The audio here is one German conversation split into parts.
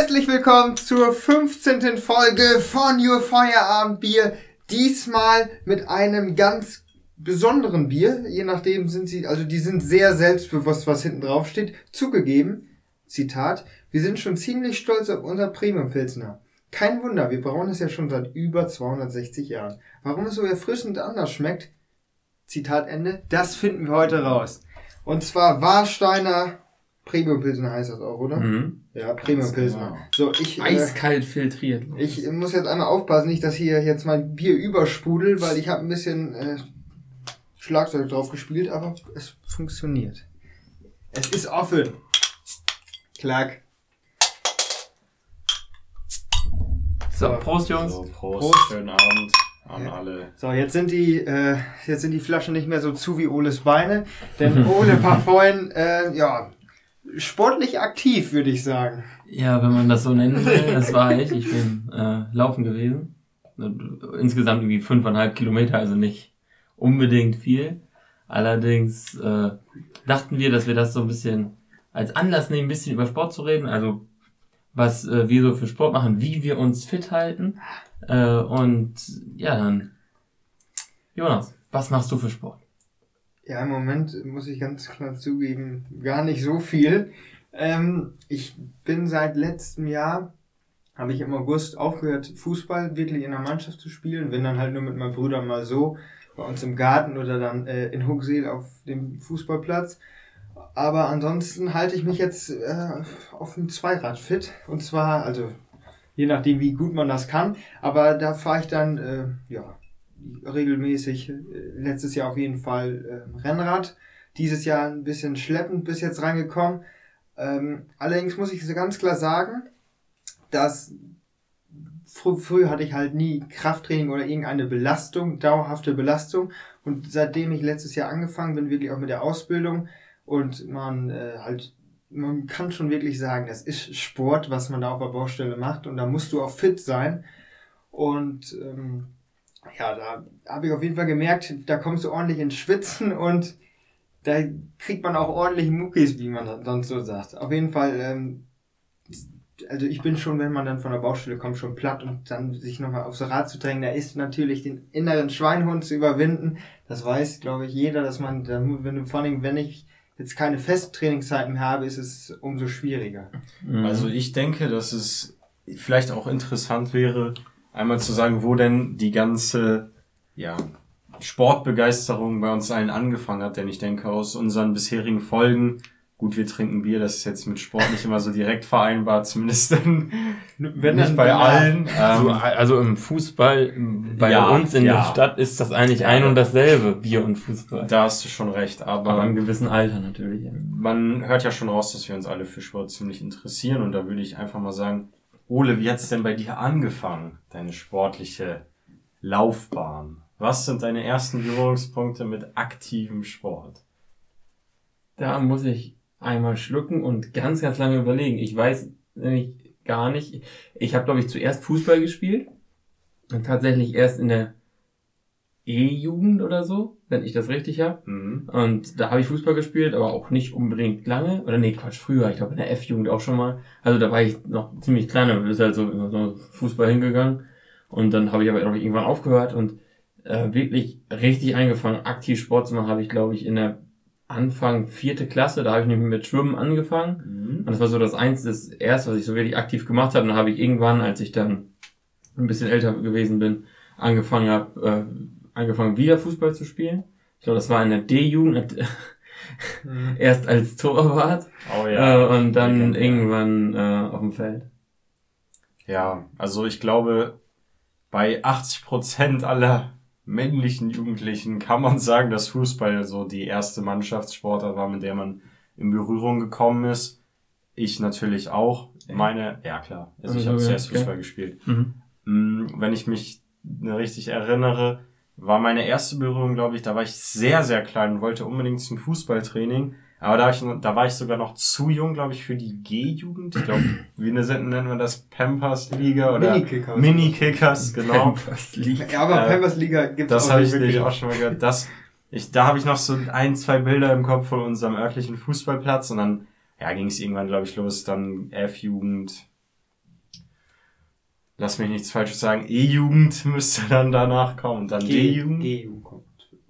Herzlich willkommen zur 15. Folge von Your Feierabendbier. Diesmal mit einem ganz besonderen Bier. Je nachdem sind sie, also die sind sehr selbstbewusst, was hinten drauf steht. Zugegeben, Zitat, wir sind schon ziemlich stolz auf unser Premium-Pilsner. Kein Wunder, wir brauen es ja schon seit über 260 Jahren. Warum es so erfrischend anders schmeckt, Zitat Ende, das finden wir heute raus. Und zwar Warsteiner Premium Pilsner heißt das auch, oder? Mhm. Ja, Premium Pilsner. So, ich, äh, Eiskalt filtriert. ich muss jetzt einmal aufpassen, nicht, dass hier jetzt mein Bier übersprudelt, weil ich habe ein bisschen äh, Schlagzeug drauf gespielt, aber es funktioniert. Es ist offen. Klack. So, Prost, Jungs. So, Prost, Prost. schönen Abend an Ja. alle. So, jetzt sind die, äh, jetzt sind die Flaschen nicht mehr so zu wie Oles Beine, denn Ole war vorhin, äh, ja, sportlich aktiv, würde ich sagen. Ja, wenn man das so nennen will, das war ich. Ich bin äh, laufen gewesen. Insgesamt irgendwie fünfeinhalb Kilometer, also nicht unbedingt viel. Allerdings äh, dachten wir, dass wir das so ein bisschen als Anlass nehmen, ein bisschen über Sport zu reden. Also was äh, wir so für Sport machen, wie wir uns fit halten. Äh, und ja, dann Jonas, was machst du für Sport? Ja, im Moment muss ich ganz klar zugeben, gar nicht so viel. Ähm, ich bin seit letztem Jahr, habe ich im August aufgehört, Fußball wirklich in der Mannschaft zu spielen. Bin dann halt nur mit meinen Brüdern mal so bei uns im Garten oder dann äh, in Hugseel auf dem Fußballplatz. Aber ansonsten halte ich mich jetzt äh, auf dem Zweirad fit. Und zwar, also je nachdem, wie gut man das kann. Aber da fahre ich dann, äh, ja, regelmäßig. Äh, Letztes Jahr auf jeden Fall äh, Rennrad. Dieses Jahr ein bisschen schleppend bis jetzt reingekommen. Ähm, allerdings muss ich so ganz klar sagen, dass fr früher hatte ich halt nie Krafttraining oder irgendeine Belastung, dauerhafte Belastung. Und seitdem ich letztes Jahr angefangen bin, wirklich auch mit der Ausbildung und man äh, halt, man kann schon wirklich sagen, das ist Sport, was man da auf der Baustelle macht und da musst du auch fit sein. Und ähm, ja, da habe ich auf jeden Fall gemerkt, da kommst du ordentlich ins Schwitzen und da kriegt man auch ordentlich Muckis, wie man sonst so sagt. Auf jeden Fall, ähm, also ich bin schon, wenn man dann von der Baustelle kommt, schon platt und dann sich nochmal aufs Rad zu drängen, da ist natürlich den inneren Schweinhund zu überwinden. Das weiß, glaube ich, jeder, dass man, da mu- wenn vor allem, wenn ich jetzt keine Festtrainingszeiten mehr habe, ist es umso schwieriger. Also ich denke, dass es vielleicht auch interessant wäre, einmal zu sagen, wo denn die ganze ja, Sportbegeisterung bei uns allen angefangen hat. Denn ich denke, aus unseren bisherigen Folgen, gut, wir trinken Bier, das ist jetzt mit Sport nicht immer so direkt vereinbar, zumindest dann Wenn nicht bei allen. Also, Ähm, also im Fußball, bei Ja, uns in ja. der Stadt ist das eigentlich ein und dasselbe, Bier und Fußball. da hast du schon recht, aber Aber im gewissen Alter natürlich. man hört ja schon raus, dass wir uns alle für Sport ziemlich interessieren und da würde ich einfach mal sagen, Ole, wie hat's denn bei dir angefangen, deine sportliche Laufbahn? Was sind deine ersten Berührungspunkte mit aktivem Sport? Da muss ich einmal schlucken und ganz, ganz lange überlegen. Ich weiß nämlich gar nicht. Ich habe, glaube ich, zuerst Fußball gespielt. Und tatsächlich erst in der E-Jugend oder so, wenn ich das richtig habe. Mhm. Und da habe ich Fußball gespielt, aber auch nicht unbedingt lange. Oder nee, Quatsch, früher. Ich glaube in der F-Jugend auch schon mal. Also da war ich noch ziemlich klein, aber ist halt so, so Fußball hingegangen. Und dann habe ich aber irgendwann aufgehört und äh, wirklich richtig angefangen, aktiv Sport zu machen, habe ich, glaube ich, in der Anfang vierte Klasse, da habe ich nämlich mit Schwimmen angefangen. Mhm. Und das war so das eins, das erste, was ich so wirklich aktiv gemacht habe. Und dann habe ich irgendwann, als ich dann ein bisschen älter gewesen bin, angefangen habe, äh, angefangen wieder Fußball zu spielen. Ich glaube, das war in der D-Jugend, erst als Torwart Oh äh, und dann Legendär. irgendwann äh, auf dem Feld. Ja, also ich glaube, bei 80 Prozent aller männlichen Jugendlichen kann man sagen, dass Fußball so die erste Mannschaftssportart war, mit der man in Berührung gekommen ist. Ich natürlich auch. Meine, ja klar, also ich Also, habe ja, zuerst okay. Fußball gespielt. Mhm. Mm, Wenn ich mich richtig erinnere, war meine erste Berührung, glaube ich, da war ich sehr, sehr klein und wollte unbedingt zum Fußballtraining. Aber da, war ich, da war ich sogar noch zu jung, glaube ich, für die G-Jugend. Ich glaube, wie ne- nennen wir das? Pampers-Liga oder Minikickers. Mini-Kickers, genau. Pampers League. Ja, aber Äh, Pampers Liga gibt es Das auch habe nicht ich wirklich. auch schon mal gehört. Das, ich, da habe ich noch so ein, zwei Bilder im Kopf von unserem örtlichen Fußballplatz und dann ja, ging es irgendwann, glaube ich, los, dann F-Jugend, lass mich nichts Falsches sagen, E-Jugend müsste dann danach kommen. Dann D-Jugend. G-Jugend kommt.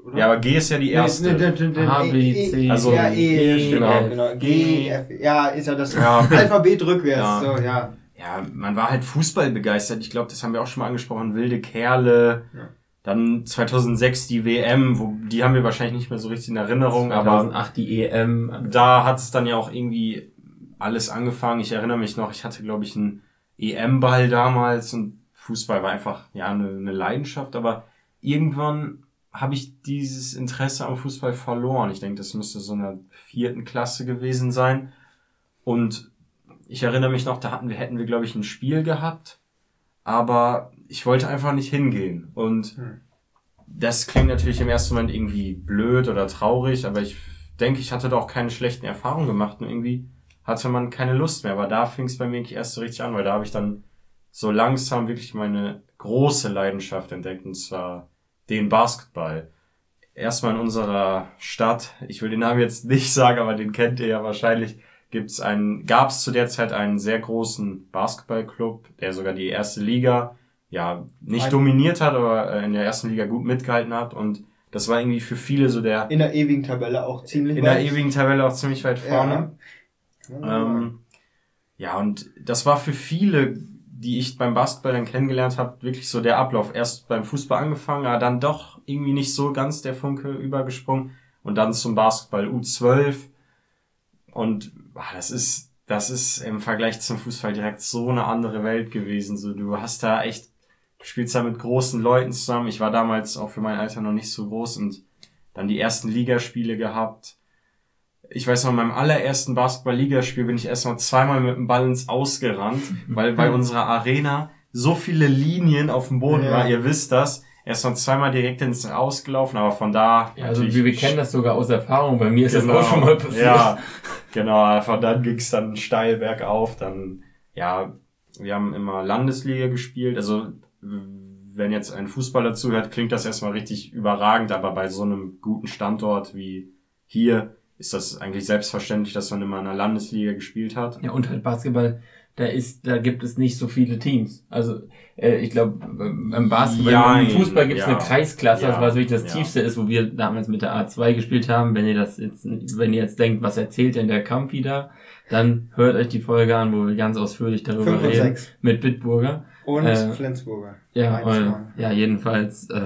Oder? Ja, aber G ist ja die erste. Nee, nee, nee, nee, A, B, E- C, E- also ja, E, E, genau, F, genau. G, F, ja, ist ja das Ja. Alphabet rückwärts, Ja. so, ja. ja, man war halt Fußball begeistert. Ich glaube, das haben wir auch schon mal angesprochen. Wilde Kerle. Ja. Dann 2006 die WM, wo, die haben wir wahrscheinlich nicht mehr so richtig in Erinnerung, aber 2008 die EM. da hat es dann ja auch irgendwie alles angefangen. Ich erinnere mich noch, ich hatte, glaube ich, einen EM-Ball damals und Fußball war einfach ja eine, eine Leidenschaft, aber irgendwann habe ich dieses Interesse am Fußball verloren. Ich denke, das müsste so in der vierten Klasse gewesen sein. Und ich erinnere mich noch, da hatten wir, hätten wir, glaube ich, ein Spiel gehabt, aber ich wollte einfach nicht hingehen. Und Hm. das klingt natürlich im ersten Moment irgendwie blöd oder traurig, aber ich denke, ich hatte da auch keine schlechten Erfahrungen gemacht und irgendwie hatte man keine Lust mehr. Aber da fing es bei mir eigentlich erst so richtig an, weil da habe ich dann so langsam wirklich meine große Leidenschaft entdeckt und zwar den Basketball. Erstmal in unserer Stadt, ich will den Namen jetzt nicht sagen, aber den kennt ihr ja wahrscheinlich, gibt's einen, gab es zu der Zeit einen sehr großen Basketballclub, der sogar die erste Liga ja nicht Ein- dominiert hat, aber äh, in der ersten Liga gut mitgehalten hat und das war irgendwie für viele so der In der ewigen Tabelle auch ziemlich in der weit. ewigen Tabelle auch ziemlich weit vorne. Ja. Ähm, ja, und das war für viele, die ich beim Basketball dann kennengelernt habe, wirklich so der Ablauf. Erst beim Fußball angefangen, aber dann doch irgendwie nicht so ganz der Funke übergesprungen und dann zum Basketball U12. Und ah, das ist, das ist im Vergleich zum Fußball direkt so eine andere Welt gewesen. So, du hast da echt, du spielst da mit großen Leuten zusammen. Ich war damals auch für mein Alter noch nicht so groß und dann die ersten Ligaspiele gehabt ich weiß noch, in meinem allerersten Basketball-Ligaspiel bin ich erstmal zweimal mit dem Ball ins Ausgerannt, weil bei unserer Arena so viele Linien auf dem Boden Ja. war, ihr wisst das. Erstmal zweimal direkt ins Ausgelaufen, aber von da. Ja, also wir, wir kennen das sogar aus Erfahrung. Bei mir ist Genau. das auch schon mal passiert. Ja, genau. Von dann ging's dann steil bergauf. Dann, ja, wir haben immer Landesliga gespielt. Also, wenn jetzt ein Fußballer zuhört, klingt das erstmal richtig überragend, aber bei so einem guten Standort wie hier ist das eigentlich selbstverständlich, dass man immer in einer Landesliga gespielt hat. Ja, und halt Basketball, da ist, da gibt es nicht so viele Teams. Also, äh, ich glaube, beim Basketball, Jein, im Fußball gibt es ja. eine Kreisklasse, Ja, war wirklich das ja. tiefste ist, wo wir damals mit der A2 gespielt haben. Wenn ihr das jetzt, wenn ihr jetzt denkt, was erzählt denn der Kampf wieder, dann hört euch die Folge an, wo wir ganz ausführlich darüber Fünf und reden. sechs. Mit Bitburger. Und Äh, Flensburger. Ja, äh, mal. ja, jedenfalls äh,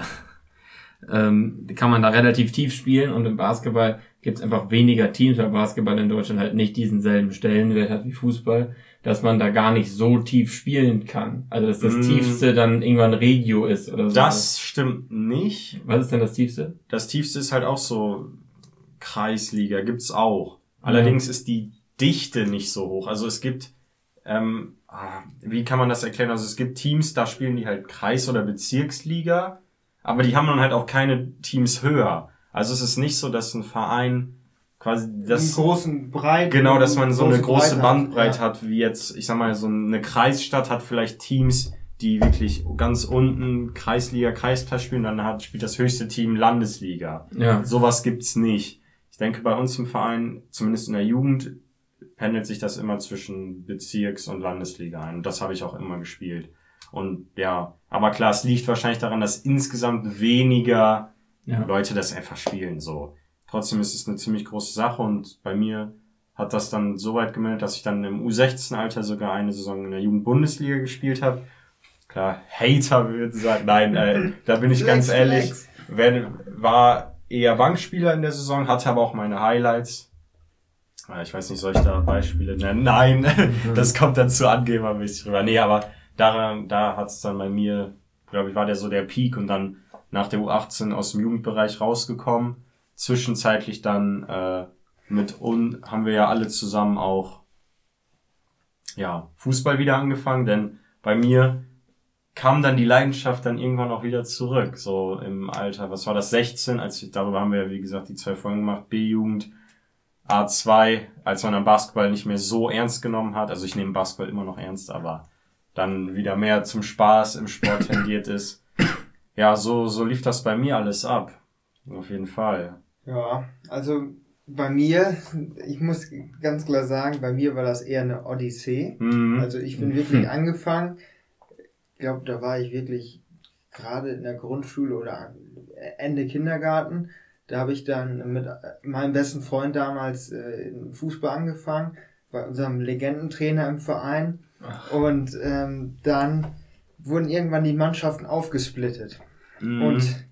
ähm, kann man da relativ tief spielen und im Basketball gibt es einfach weniger Teams, weil Basketball in Deutschland halt nicht diesen selben Stellenwert hat wie Fußball, dass man da gar nicht so tief spielen kann. Also dass das Mm. tiefste dann irgendwann Regio ist oder so. Das stimmt nicht. Was ist denn das tiefste? Das tiefste ist halt auch so Kreisliga, gibt's auch. Allerdings ist die Dichte nicht so hoch. Also es gibt, ähm, ah, wie kann man das erklären? Also es gibt Teams, da spielen die halt Kreis- oder Bezirksliga, aber die haben dann halt auch keine Teams höher. Also es ist nicht so, dass ein Verein quasi das, Einen großen Breite. genau, dass man so eine große Breite Bandbreite ja. hat, wie jetzt, ich sag mal, so eine Kreisstadt hat vielleicht Teams, die wirklich ganz unten Kreisliga, Kreisklasse spielen, dann hat, spielt das höchste Team Landesliga. Ja. Sowas gibt's nicht. Ich denke, bei uns im Verein, zumindest in der Jugend, pendelt sich das immer zwischen Bezirks- und Landesliga ein. Und das habe ich auch immer gespielt. Und ja, aber klar, es liegt wahrscheinlich daran, dass insgesamt weniger Ja. Leute das einfach spielen. So. Trotzdem ist es eine ziemlich große Sache und bei mir hat das dann so weit gemeldet, dass ich dann im U16-Alter sogar eine Saison in der Jugendbundesliga gespielt habe. Klar, Hater würden sagen, nein, äh, da bin ich ganz ehrlich, flex. wenn, war eher Bankspieler in der Saison, hatte aber auch meine Highlights. Äh, Ich weiß nicht, soll ich da Beispiele nennen? Nein, das kommt dann zu angebermäßig rüber. Nee, aber daran, da hat's dann bei mir, glaube ich, war der so der Peak und dann nach der U18 aus dem Jugendbereich rausgekommen. Zwischenzeitlich dann äh, mit un haben wir ja alle zusammen auch ja Fußball wieder angefangen, denn bei mir kam dann die Leidenschaft dann irgendwann auch wieder zurück, so im Alter, was war das, 16, als ich, darüber haben wir ja wie gesagt die zwei Folgen gemacht, B-Jugend, A2, als man am Basketball nicht mehr so ernst genommen hat, also ich nehme Basketball immer noch ernst, aber dann wieder mehr zum Spaß im Sport tendiert ist. Ja, so, so lief das bei mir alles ab. Auf jeden Fall. Ja, also bei mir, ich muss ganz klar sagen, bei mir war das eher eine Odyssee. Mhm. Also ich bin wirklich angefangen. glaube, da war ich wirklich gerade in der Grundschule oder Ende Kindergarten. Da habe ich dann mit meinem besten Freund damals äh, Fußball angefangen, bei unserem Legendentrainer im Verein. Ach. Und ähm, dann wurden irgendwann die Mannschaften aufgesplittet. Mhm. Und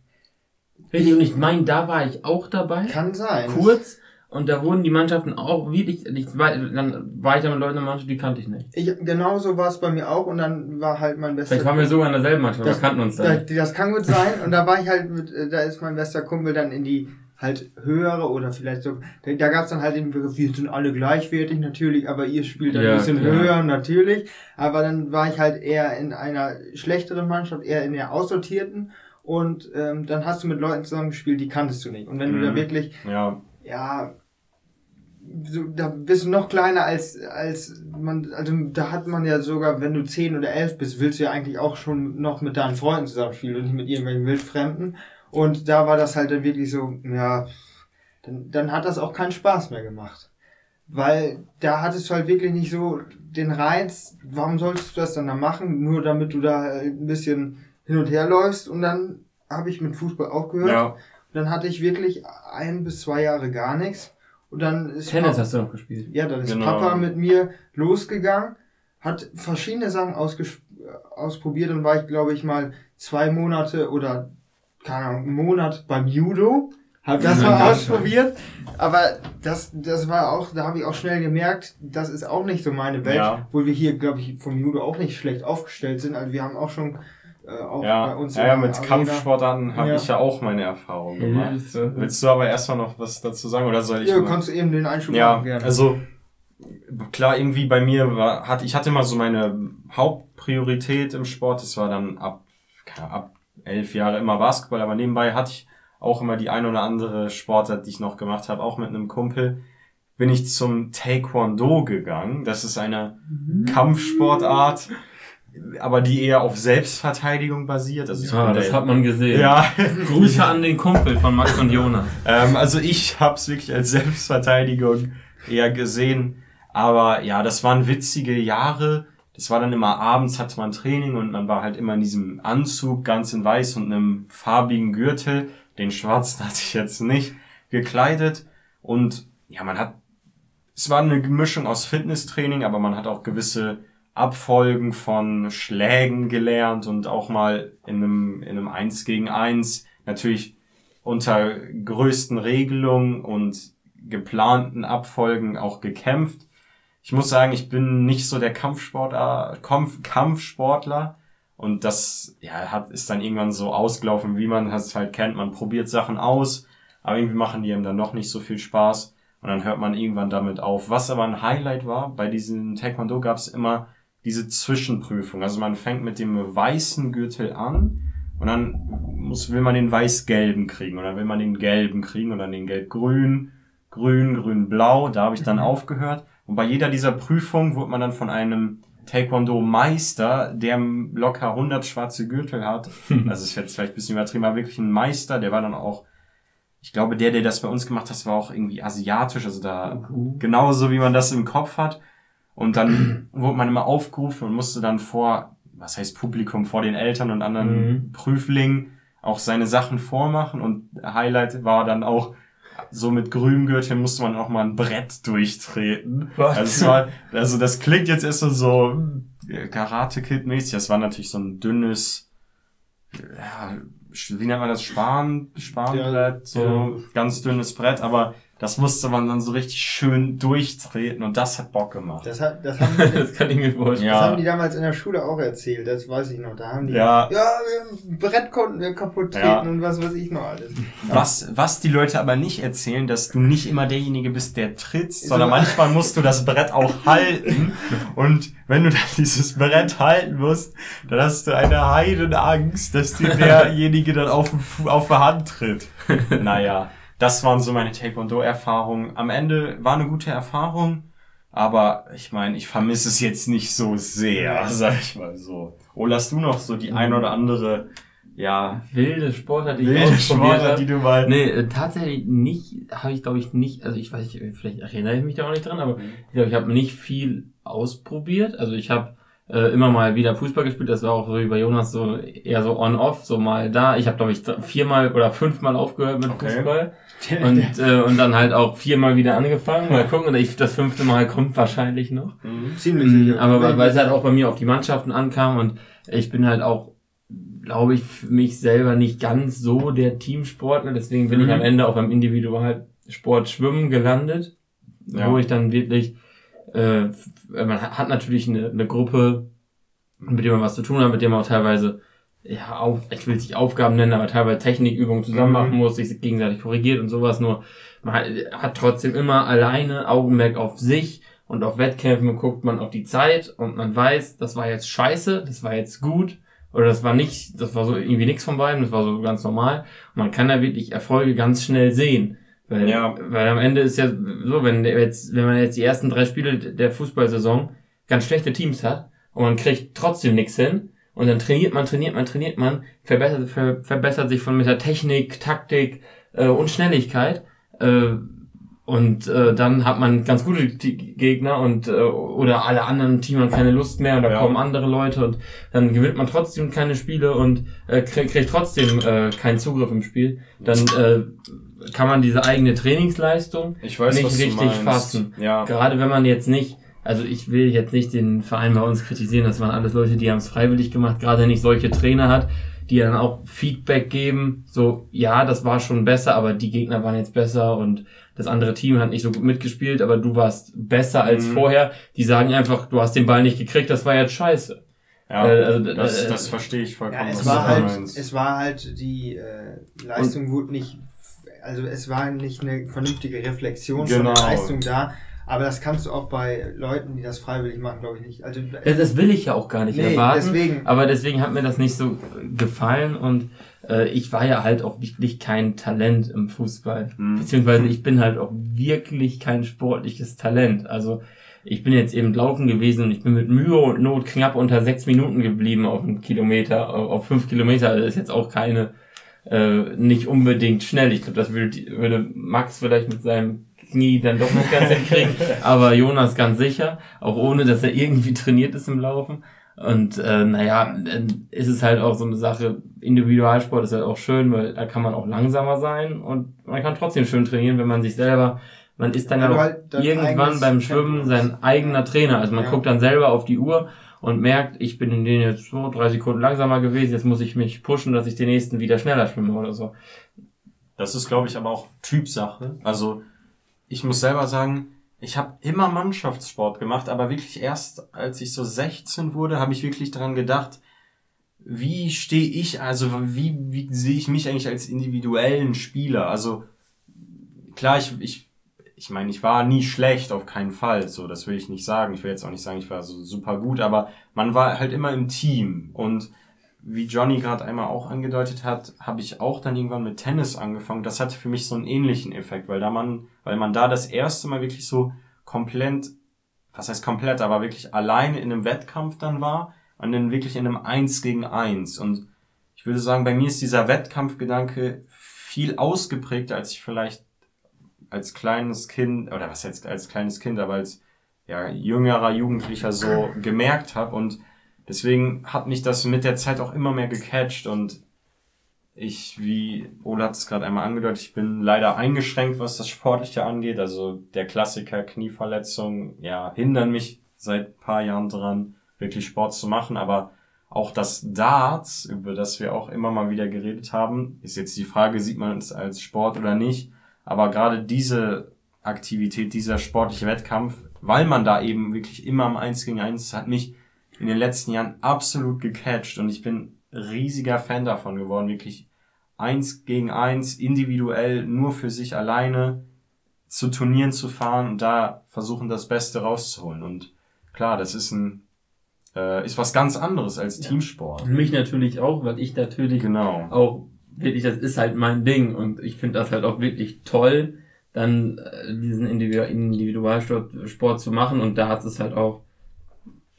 Richtig, und ich meine, da war ich auch dabei. Kann sein. Kurz. Und da wurden die Mannschaften auch wirklich, ich, dann war ich da mit Leuten in der Mannschaft, die kannte ich nicht. Ich, genau so war es bei mir auch und dann war halt mein bester Vielleicht waren wir sogar in derselben Mannschaft, das, wir kannten uns da. Das, das kann gut sein und da war ich halt mit, da ist mein bester Kumpel dann in die halt höhere oder vielleicht so, da, da gab es dann halt den Begriff, wir sind alle gleichwertig natürlich, aber ihr spielt ein ja, bisschen klar. höher natürlich. Aber dann war ich halt eher in einer schlechteren Mannschaft, eher in der aussortierten und ähm, dann hast du mit Leuten zusammengespielt, die kanntest du nicht. Und wenn mhm. du da mhm. wirklich, ja, ja so, da bist du noch kleiner als, als man, also da hat man ja sogar, wenn du zehn oder elf bist, willst du ja eigentlich auch schon noch mit deinen Freunden zusammenspielen und nicht mit irgendwelchen Wildfremden. Und da war das halt dann wirklich so, ja, dann, dann hat das auch keinen Spaß mehr gemacht. Weil da hattest du halt wirklich nicht so den Reiz, warum solltest du das dann da machen, nur damit du da ein bisschen hin und her läufst und dann habe ich mit Fußball aufgehört. Ja. Und dann hatte ich wirklich ein bis zwei Jahre gar nichts. Und dann ist Tennis Papa, hast du noch gespielt. Ja, dann ist genau. Papa mit mir losgegangen, hat verschiedene Sachen ausprobiert und war ich, glaube ich, mal zwei Monate oder keine Ahnung, einen Monat beim Judo. Hab das mal ausprobiert, aber das, das war auch, da habe ich auch schnell gemerkt, das ist auch nicht so meine Welt, ja. wo wir hier, glaube ich, vom Judo auch nicht schlecht aufgestellt sind. Also wir haben auch schon äh, auch ja, bei uns. Ja, ja mit Kampfsportarten habe ja. ich ja auch meine Erfahrungen gemacht. Ja. Willst du aber erstmal noch was dazu sagen oder soll ich? Ja, du kannst eben den Einschub ja, machen, gerne. Also klar, irgendwie bei mir war, hat, ich hatte immer so meine Hauptpriorität im Sport. Das war dann ab, ab elf Jahre immer Basketball, aber nebenbei hatte ich auch immer die ein oder andere Sportart, die ich noch gemacht habe, auch mit einem Kumpel bin ich zum Taekwondo gegangen. Das ist eine mhm. Kampfsportart aber die eher auf Selbstverteidigung basiert. Also ich ah, das hat man gesehen. Ja. Grüße an den Kumpel von Max und Jonas. ähm, also ich habe es wirklich als Selbstverteidigung eher gesehen. Aber ja, das waren witzige Jahre. Das war dann immer abends hatte man Training und man war halt immer in diesem Anzug, ganz in weiß und einem farbigen Gürtel. Den schwarzen hatte ich jetzt nicht gekleidet. Und ja, man hat, es war eine Mischung aus Fitnesstraining, aber man hat auch gewisse Abfolgen von Schlägen gelernt und auch mal in einem, in einem Eins gegen Eins natürlich unter größten Regelungen und geplanten Abfolgen auch gekämpft. Ich muss sagen, ich bin nicht so der Kampfsportler, Kampf, Kampfsportler und das ja, hat, ist dann irgendwann so ausgelaufen, wie man es halt kennt. Man probiert Sachen aus, aber irgendwie machen die einem dann noch nicht so viel Spaß und dann hört man irgendwann damit auf. Was aber ein Highlight war, bei diesem Taekwondo gab es immer diese Zwischenprüfung. Also man fängt mit dem weißen Gürtel an und dann muss, will man den weiß-gelben kriegen und dann will man den gelben kriegen und dann den gelb-grün, grün, grün-blau. Da habe ich dann mhm. aufgehört. Und bei jeder dieser Prüfungen wurde man dann von einem Taekwondo-Meister, der locker 100 schwarze Gürtel hat. Also es wird vielleicht ein bisschen übertrieben, aber wirklich ein Meister, der war dann auch ich glaube, der, der das bei uns gemacht hat, war auch irgendwie asiatisch, also da uh genauso wie man das im Kopf hat. Und dann wurde man immer aufgerufen und musste dann vor, was heißt Publikum, vor den Eltern und anderen mhm. Prüflingen auch seine Sachen vormachen. Und Highlight war dann auch, so mit grünem Gürtel musste man auch mal ein Brett durchtreten. Also, war, also das klingt jetzt erst so äh, Karate-Kid-mäßig. Das war natürlich so ein dünnes, ja, wie nennt man das? Span, Spanbrett, ja, so ja. ganz dünnes Brett, aber das musste man dann so richtig schön durchtreten und das hat Bock gemacht. Das, hat, das, haben die, das kann ich mir vorstellen. Ja. Das haben die damals in der Schule auch erzählt, das weiß ich noch. Da haben die, ja, ja Brett konnten wir kaputt treten ja. und was weiß ich noch alles. Was, was die Leute aber nicht erzählen, dass du nicht immer derjenige bist, der tritt, sondern so. manchmal musst du das Brett auch halten und wenn du dann dieses Brett halten musst, dann hast du eine Heidenangst, dass dir derjenige dann auf, auf die Hand tritt. Naja das waren so meine Taekwondo-Erfahrungen. Am Ende war eine gute Erfahrung, aber ich meine, ich vermisse es jetzt nicht so sehr, sag ich mal so. Oder hast du noch so die ein oder andere ja, wilde Sportler, die wilde ich Sportler, die du mal. Nee, äh, tatsächlich nicht, habe ich glaube ich nicht, also ich weiß nicht, vielleicht erinnere ich mich da auch nicht dran, aber ich glaube, ich habe nicht viel ausprobiert. Also ich habe äh, immer mal wieder Fußball gespielt. Das war auch so wie bei Jonas so eher so on-off, so mal da. Ich habe glaube ich viermal oder fünfmal aufgehört mit Okay. Fußball und äh, und dann halt auch viermal wieder angefangen. Mal gucken, und ich, das fünfte Mal kommt wahrscheinlich noch. Mhm. Ziemlich Mhm, sicher. aber weil, weil es halt auch bei mir auf die Mannschaften ankam und ich bin halt auch, glaube ich, für mich selber nicht ganz so der Teamsportler. Deswegen bin Mhm. ich am Ende auch beim Individualsport Schwimmen gelandet, Ja. wo ich dann wirklich, äh, man hat hat natürlich eine, eine Gruppe, mit der man was zu tun hat, mit der man auch teilweise ja, auf, ich will es nicht Aufgaben nennen, aber teilweise Technikübungen zusammen Mhm. machen muss, sich gegenseitig korrigiert und sowas. Nur man hat, hat trotzdem immer alleine Augenmerk auf sich und auf Wettkämpfen guckt man auf die Zeit und man weiß, das war jetzt scheiße, das war jetzt gut oder das war nicht, das war so irgendwie nichts von beiden, das war so ganz normal. Und man kann da wirklich Erfolge ganz schnell sehen. Weil, Ja. weil am Ende ist ja so, wenn der jetzt, wenn man jetzt die ersten drei Spiele der Fußballsaison ganz schlechte Teams hat und man kriegt trotzdem nichts hin und dann trainiert man, trainiert man, trainiert man, verbessert, ver, verbessert sich von mit der Technik, Taktik äh, und Schnelligkeit äh, und äh, dann hat man ganz gute Gegner und äh, oder alle anderen Teams haben keine Lust mehr und da Ja. kommen andere Leute und dann gewinnt man trotzdem keine Spiele und äh, kriegt, trotzdem äh, keinen Zugriff im Spiel. Dann äh, kann man diese eigene Trainingsleistung weiß, nicht richtig fassen. Ja. Gerade wenn man jetzt nicht, also ich will jetzt nicht den Verein bei uns kritisieren, das waren alles Leute, die haben es freiwillig gemacht, gerade nicht solche Trainer hat, die dann auch Feedback geben, so, ja, das war schon besser, aber die Gegner waren jetzt besser und das andere Team hat nicht so gut mitgespielt, aber du warst besser als Mhm. vorher. Die sagen einfach, du hast den Ball nicht gekriegt, das war jetzt scheiße. Ja, Äh, also, das, äh, das verstehe ich vollkommen. Ja, es war halt, meinst. es war halt die äh, Leistung wurde nicht, also es war nicht eine vernünftige Reflexion von Genau. der Leistung da. Aber das kannst du auch bei Leuten, die das freiwillig machen, glaube ich nicht. Also Das, das will ich ja auch gar nicht Nee, erwarten. deswegen. Aber deswegen hat mir das nicht so gefallen und äh, ich war ja halt auch wirklich kein Talent im Fußball. Mhm. Beziehungsweise ich bin halt auch wirklich kein sportliches Talent. Also ich bin jetzt eben laufen gewesen und ich bin mit Mühe und Not knapp unter sechs Minuten geblieben auf einen Kilometer, auf auf fünf Kilometer. Also Das ist jetzt auch keine, äh, nicht unbedingt schnell. Ich glaube, das würde, würde Max vielleicht mit seinem Knie dann doch nicht ganz hinkriegen, aber Jonas ganz sicher, auch ohne, dass er irgendwie trainiert ist im Laufen. Und äh, naja, dann ist es halt auch so eine Sache, Individualsport ist halt auch schön, weil da kann man auch langsamer sein und man kann trotzdem schön trainieren, wenn man sich selber, man ist dann ja halt irgendwann beim Schwimmen sein eigener Trainer. Also man Ja. guckt dann selber auf die Uhr und merkt, ich bin in denen jetzt so drei Sekunden langsamer gewesen, jetzt muss ich mich pushen, dass ich den nächsten wieder schneller schwimme oder so. Das ist, glaube ich, aber auch Typsache. Also ich muss selber sagen, ich habe immer Mannschaftssport gemacht, aber wirklich erst als ich so 16 wurde, habe ich wirklich daran gedacht, wie stehe ich, also wie, wie sehe ich mich eigentlich als individuellen Spieler? Also klar, ich, ich, ich meine, ich war nie schlecht, auf keinen Fall. So, das will ich nicht sagen. Ich will jetzt auch nicht sagen, ich war so super gut, aber man war halt immer im Team. Und wie Johnny gerade einmal auch angedeutet hat, habe ich auch dann irgendwann mit Tennis angefangen. Das hatte für mich so einen ähnlichen Effekt, weil da man, weil man da das erste Mal wirklich so komplett, was heißt komplett, aber wirklich alleine in einem Wettkampf dann war und dann wirklich in einem Eins gegen Eins. Und ich würde sagen, bei mir ist dieser Wettkampfgedanke viel ausgeprägter, als ich vielleicht als kleines Kind, oder was jetzt als kleines Kind, aber als ja, jüngerer Jugendlicher so gemerkt habe. Und deswegen hat mich das mit der Zeit auch immer mehr gecatcht und ich, wie Ola hat es gerade einmal angedeutet, ich bin leider eingeschränkt, was das Sportliche angeht. Also der Klassiker Knieverletzung, ja, hindern mich seit paar Jahren dran, wirklich Sport zu machen. Aber auch das Darts, über das wir auch immer mal wieder geredet haben, ist jetzt die Frage, sieht man es als Sport oder nicht. Aber gerade diese Aktivität, dieser sportliche Wettkampf, weil man da eben wirklich immer am Eins gegen Eins hat mich in den letzten Jahren absolut gecatcht und ich bin riesiger Fan davon geworden, wirklich eins gegen eins, individuell, nur für sich alleine zu Turnieren zu fahren und da versuchen, das Beste rauszuholen. Und klar, das ist ein, äh, ist was ganz anderes als Ja. Teamsport. Mich natürlich auch, weil ich natürlich Genau. auch wirklich, das ist halt mein Ding und ich finde das halt auch wirklich toll, dann äh, diesen Individu Individualsport Sport zu machen und da hat es halt auch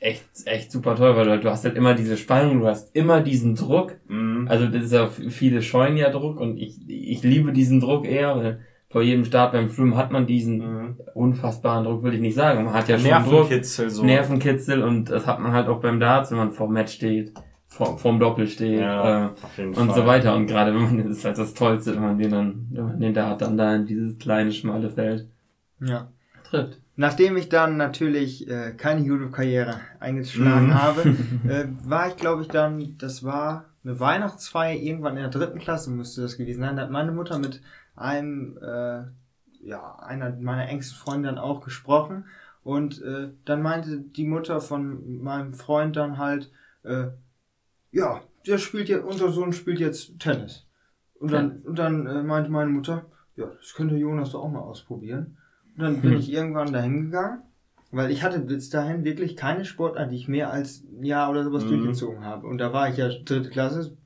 echt, echt super toll, weil du, hast halt immer diese Spannung, du hast immer diesen Druck, Mhm. also das ist ja, viele scheuen ja Druck und ich, ich liebe diesen Druck eher, weil vor jedem Start beim Schwimmen hat man diesen Mhm. unfassbaren Druck, will ich nicht sagen. Man hat ja schon Druck, Nervenkitzel so. Nervenkitzel und das hat man halt auch beim Darts, wenn man vor dem Match steht, vor, vorm Doppel steht Ja, äh, und Fall. so weiter. Und gerade wenn man, das ist halt das Tollste, wenn man den dann, wenn man den Dart dann da in dieses kleine, schmale Feld Ja. trifft. Nachdem ich dann natürlich äh, keine YouTube-Karriere eingeschlagen Mhm. habe, äh, war ich, glaube ich, dann, das war eine Weihnachtsfeier, irgendwann in der dritten Klasse müsste das gewesen sein. Da hat meine Mutter mit einem, äh, ja, einer meiner engsten Freunde dann auch gesprochen. Und äh, dann meinte die Mutter von meinem Freund dann halt, äh, ja, der spielt jetzt, unser Sohn spielt jetzt Tennis. Und dann, und dann äh, meinte meine Mutter, ja, das könnte Jonas doch auch mal ausprobieren. Dann bin Hm. ich irgendwann dahin gegangen, weil ich hatte bis dahin wirklich keine Sportart, die ich mehr als ein Jahr oder sowas Mhm. durchgezogen habe. Und da war ich ja dritte Klasse,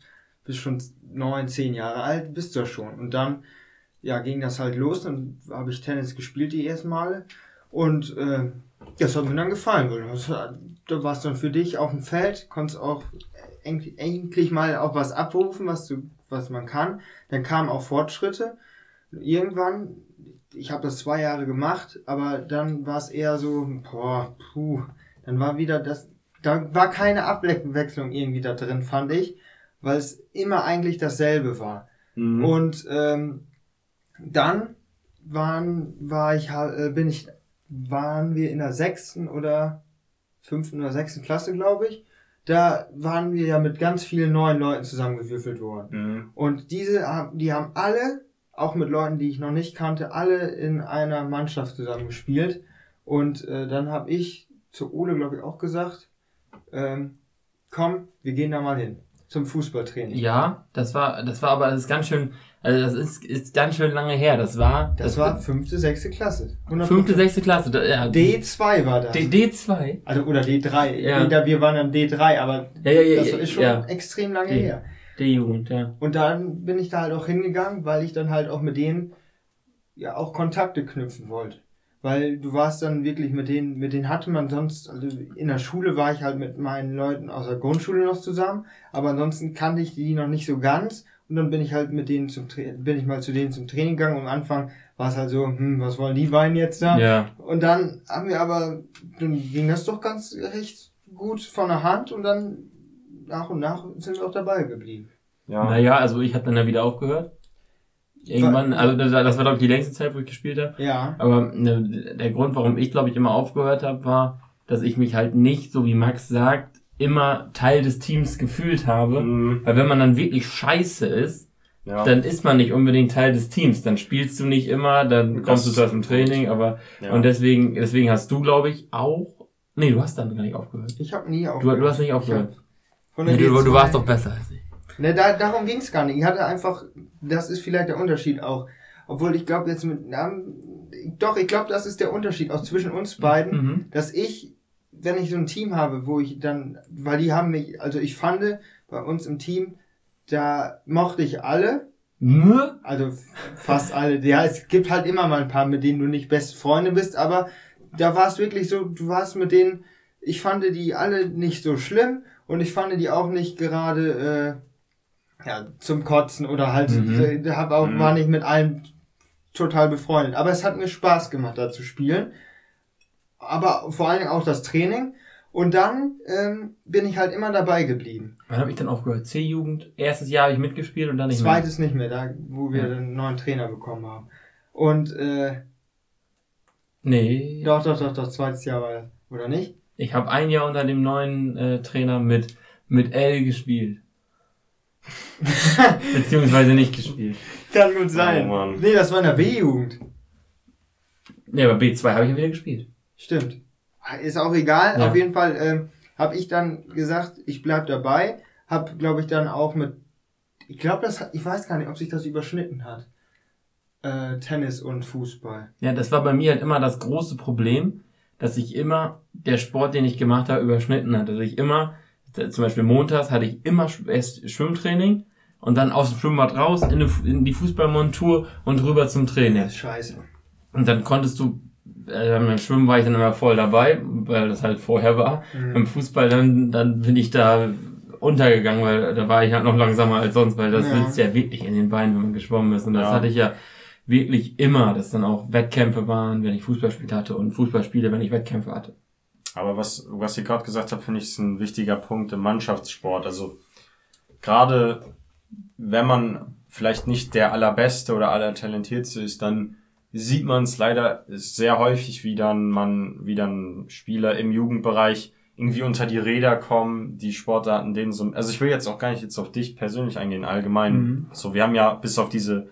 bis schon neun, zehn Jahre alt, bist du ja schon. Und dann, ja, ging das halt los, dann habe ich Tennis gespielt die ersten Male. Und äh, das hat mir dann gefallen, da warst dann für dich auf dem Feld, konntest auch endlich mal auch was abrufen, was du, was man kann. Dann kamen auch Fortschritte. Irgendwann, ich habe das zwei Jahre gemacht, aber dann war es eher so, boah, puh, dann war wieder das, da war keine Abwechslung irgendwie da drin, fand ich, weil es immer eigentlich dasselbe war. Mhm. Und ähm, dann waren, war ich, äh, bin ich, waren wir in der sechsten oder fünften oder sechsten Klasse, glaube ich. Da waren wir ja mit ganz vielen neuen Leuten zusammengewürfelt worden. Mhm. Und diese, haben- die haben alle, auch mit Leuten, die ich noch nicht kannte, alle in einer Mannschaft zusammen gespielt. Und äh, dann habe ich zu Ole, glaube ich, auch gesagt, ähm, komm, wir gehen da mal hin zum Fußballtraining. Ja, das war, das war aber, das ist ganz schön, also das ist, ist ganz schön lange her. Das war, Das war fünfte, sechste Klasse. 100%. fünfte, sechste Klasse. Ja, D2 war das. D, D2. also, oder D3. Ja. Jeder, wir waren dann D3, aber Ja, ja, das ist schon extrem lange D. her. D-Jugend, ja. Und dann bin ich da halt auch hingegangen, weil ich dann halt auch mit denen ja auch Kontakte knüpfen wollte. Weil du warst dann wirklich mit denen, mit denen hatte man sonst, also in der Schule war ich halt mit meinen Leuten aus der Grundschule noch zusammen, aber ansonsten kannte ich die noch nicht so ganz. Und dann bin ich halt mit denen zum bin ich mal zu denen zum Training gegangen und am Anfang war es halt so, hm, was wollen die beiden jetzt da? Ja. Und dann haben wir aber, dann ging das doch ganz recht gut von der Hand und dann nach und nach sind wir auch dabei geblieben. Ja. Naja, also ich habe dann ja wieder aufgehört. Irgendwann, also das, das war glaube ich die längste Zeit, wo ich gespielt habe. Ja. Aber ne, der Grund, warum ich glaube ich immer aufgehört habe, war, dass ich mich halt nicht, so wie Max sagt, immer Teil des Teams gefühlt habe. Mhm. Weil wenn man dann wirklich scheiße ist, Ja. dann ist man nicht unbedingt Teil des Teams. Dann spielst du nicht immer, dann Das kommst du zwar zum gut. Training, aber ja. und deswegen, deswegen hast du, glaube ich, auch. Nee, du hast dann gar nicht aufgehört. Ich habe nie Du, aufgehört. du hast nicht Ich aufgehört. Von der Nee, du, D2 du warst doch besser als ich. Ne, da, darum ging es gar nicht. Ich hatte einfach, das ist vielleicht der Unterschied auch. Obwohl ich glaube jetzt mit, na, doch, ich glaube, das ist der Unterschied auch zwischen uns beiden, Mhm. dass ich, wenn ich so ein Team habe, wo ich dann, weil die haben mich, also ich fand bei uns im Team, da mochte ich alle, Nur? also fast alle. Ja, es gibt halt immer mal ein paar, mit denen du nicht beste Freunde bist, aber da war es wirklich so, du warst mit denen, ich fand die alle nicht so schlimm und ich fand die auch nicht gerade äh, ja, zum Kotzen oder halt, Mhm. äh, hab auch, Mhm. war nicht mit allen total befreundet. Aber es hat mir Spaß gemacht, da zu spielen. Aber vor allen Dingen auch das Training. Und dann ähm, bin ich halt immer dabei geblieben. Wann habe ich dann aufgehört? C-Jugend. Erstes Jahr habe ich mitgespielt und dann nicht mehr. Zweites nicht mehr, da wo wir einen neuen Trainer bekommen haben. Und äh, Nee. Doch, doch, doch, doch, zweites Jahr war das, oder nicht? Ich habe ein Jahr unter dem neuen äh, Trainer mit, mit L gespielt. Beziehungsweise nicht gespielt. Kann gut sein. Oh, Mann. nee, das war in der B-Jugend. Nee, aber B2 habe ich ja wieder gespielt. Stimmt. Ist auch egal. Ja. Auf jeden Fall ähm, habe ich dann gesagt, ich bleib dabei. Hab, glaube ich, dann auch mit, ich glaube, das, hat- ich weiß gar nicht, ob sich das überschnitten hat. Äh, Tennis und Fußball. Ja, das war bei mir halt immer das große Problem, dass ich immer der Sport, den ich gemacht habe, überschnitten hatte. Also ich immer, zum Beispiel montags hatte ich immer erst Schwimmtraining und dann aus dem Schwimmbad raus in, die Fußballmontur und rüber zum Training. Das ist scheiße. Und dann konntest du, äh, beim Schwimmen war ich dann immer voll dabei, weil das halt vorher war. Mhm. Im Fußball dann, dann bin ich da untergegangen, weil da war ich halt noch langsamer als sonst, weil das Ja. sitzt ja wirklich in den Beinen, wenn man geschwommen ist. Und das Ja. hatte ich ja wirklich immer, dass dann auch Wettkämpfe waren, wenn ich Fußballspiele hatte und Fußballspiele, wenn ich Wettkämpfe hatte. Aber was, was ihr gerade gesagt habt, finde ich, ist ein wichtiger Punkt im Mannschaftssport. Also gerade wenn man vielleicht nicht der allerbeste oder allertalentierteste ist, dann sieht man es leider sehr häufig, wie dann man, wie dann Spieler im Jugendbereich irgendwie unter die Räder kommen, die Sportarten denen so, also ich will jetzt auch gar nicht jetzt auf dich persönlich eingehen, allgemein. Mhm. So, wir haben ja bis auf diese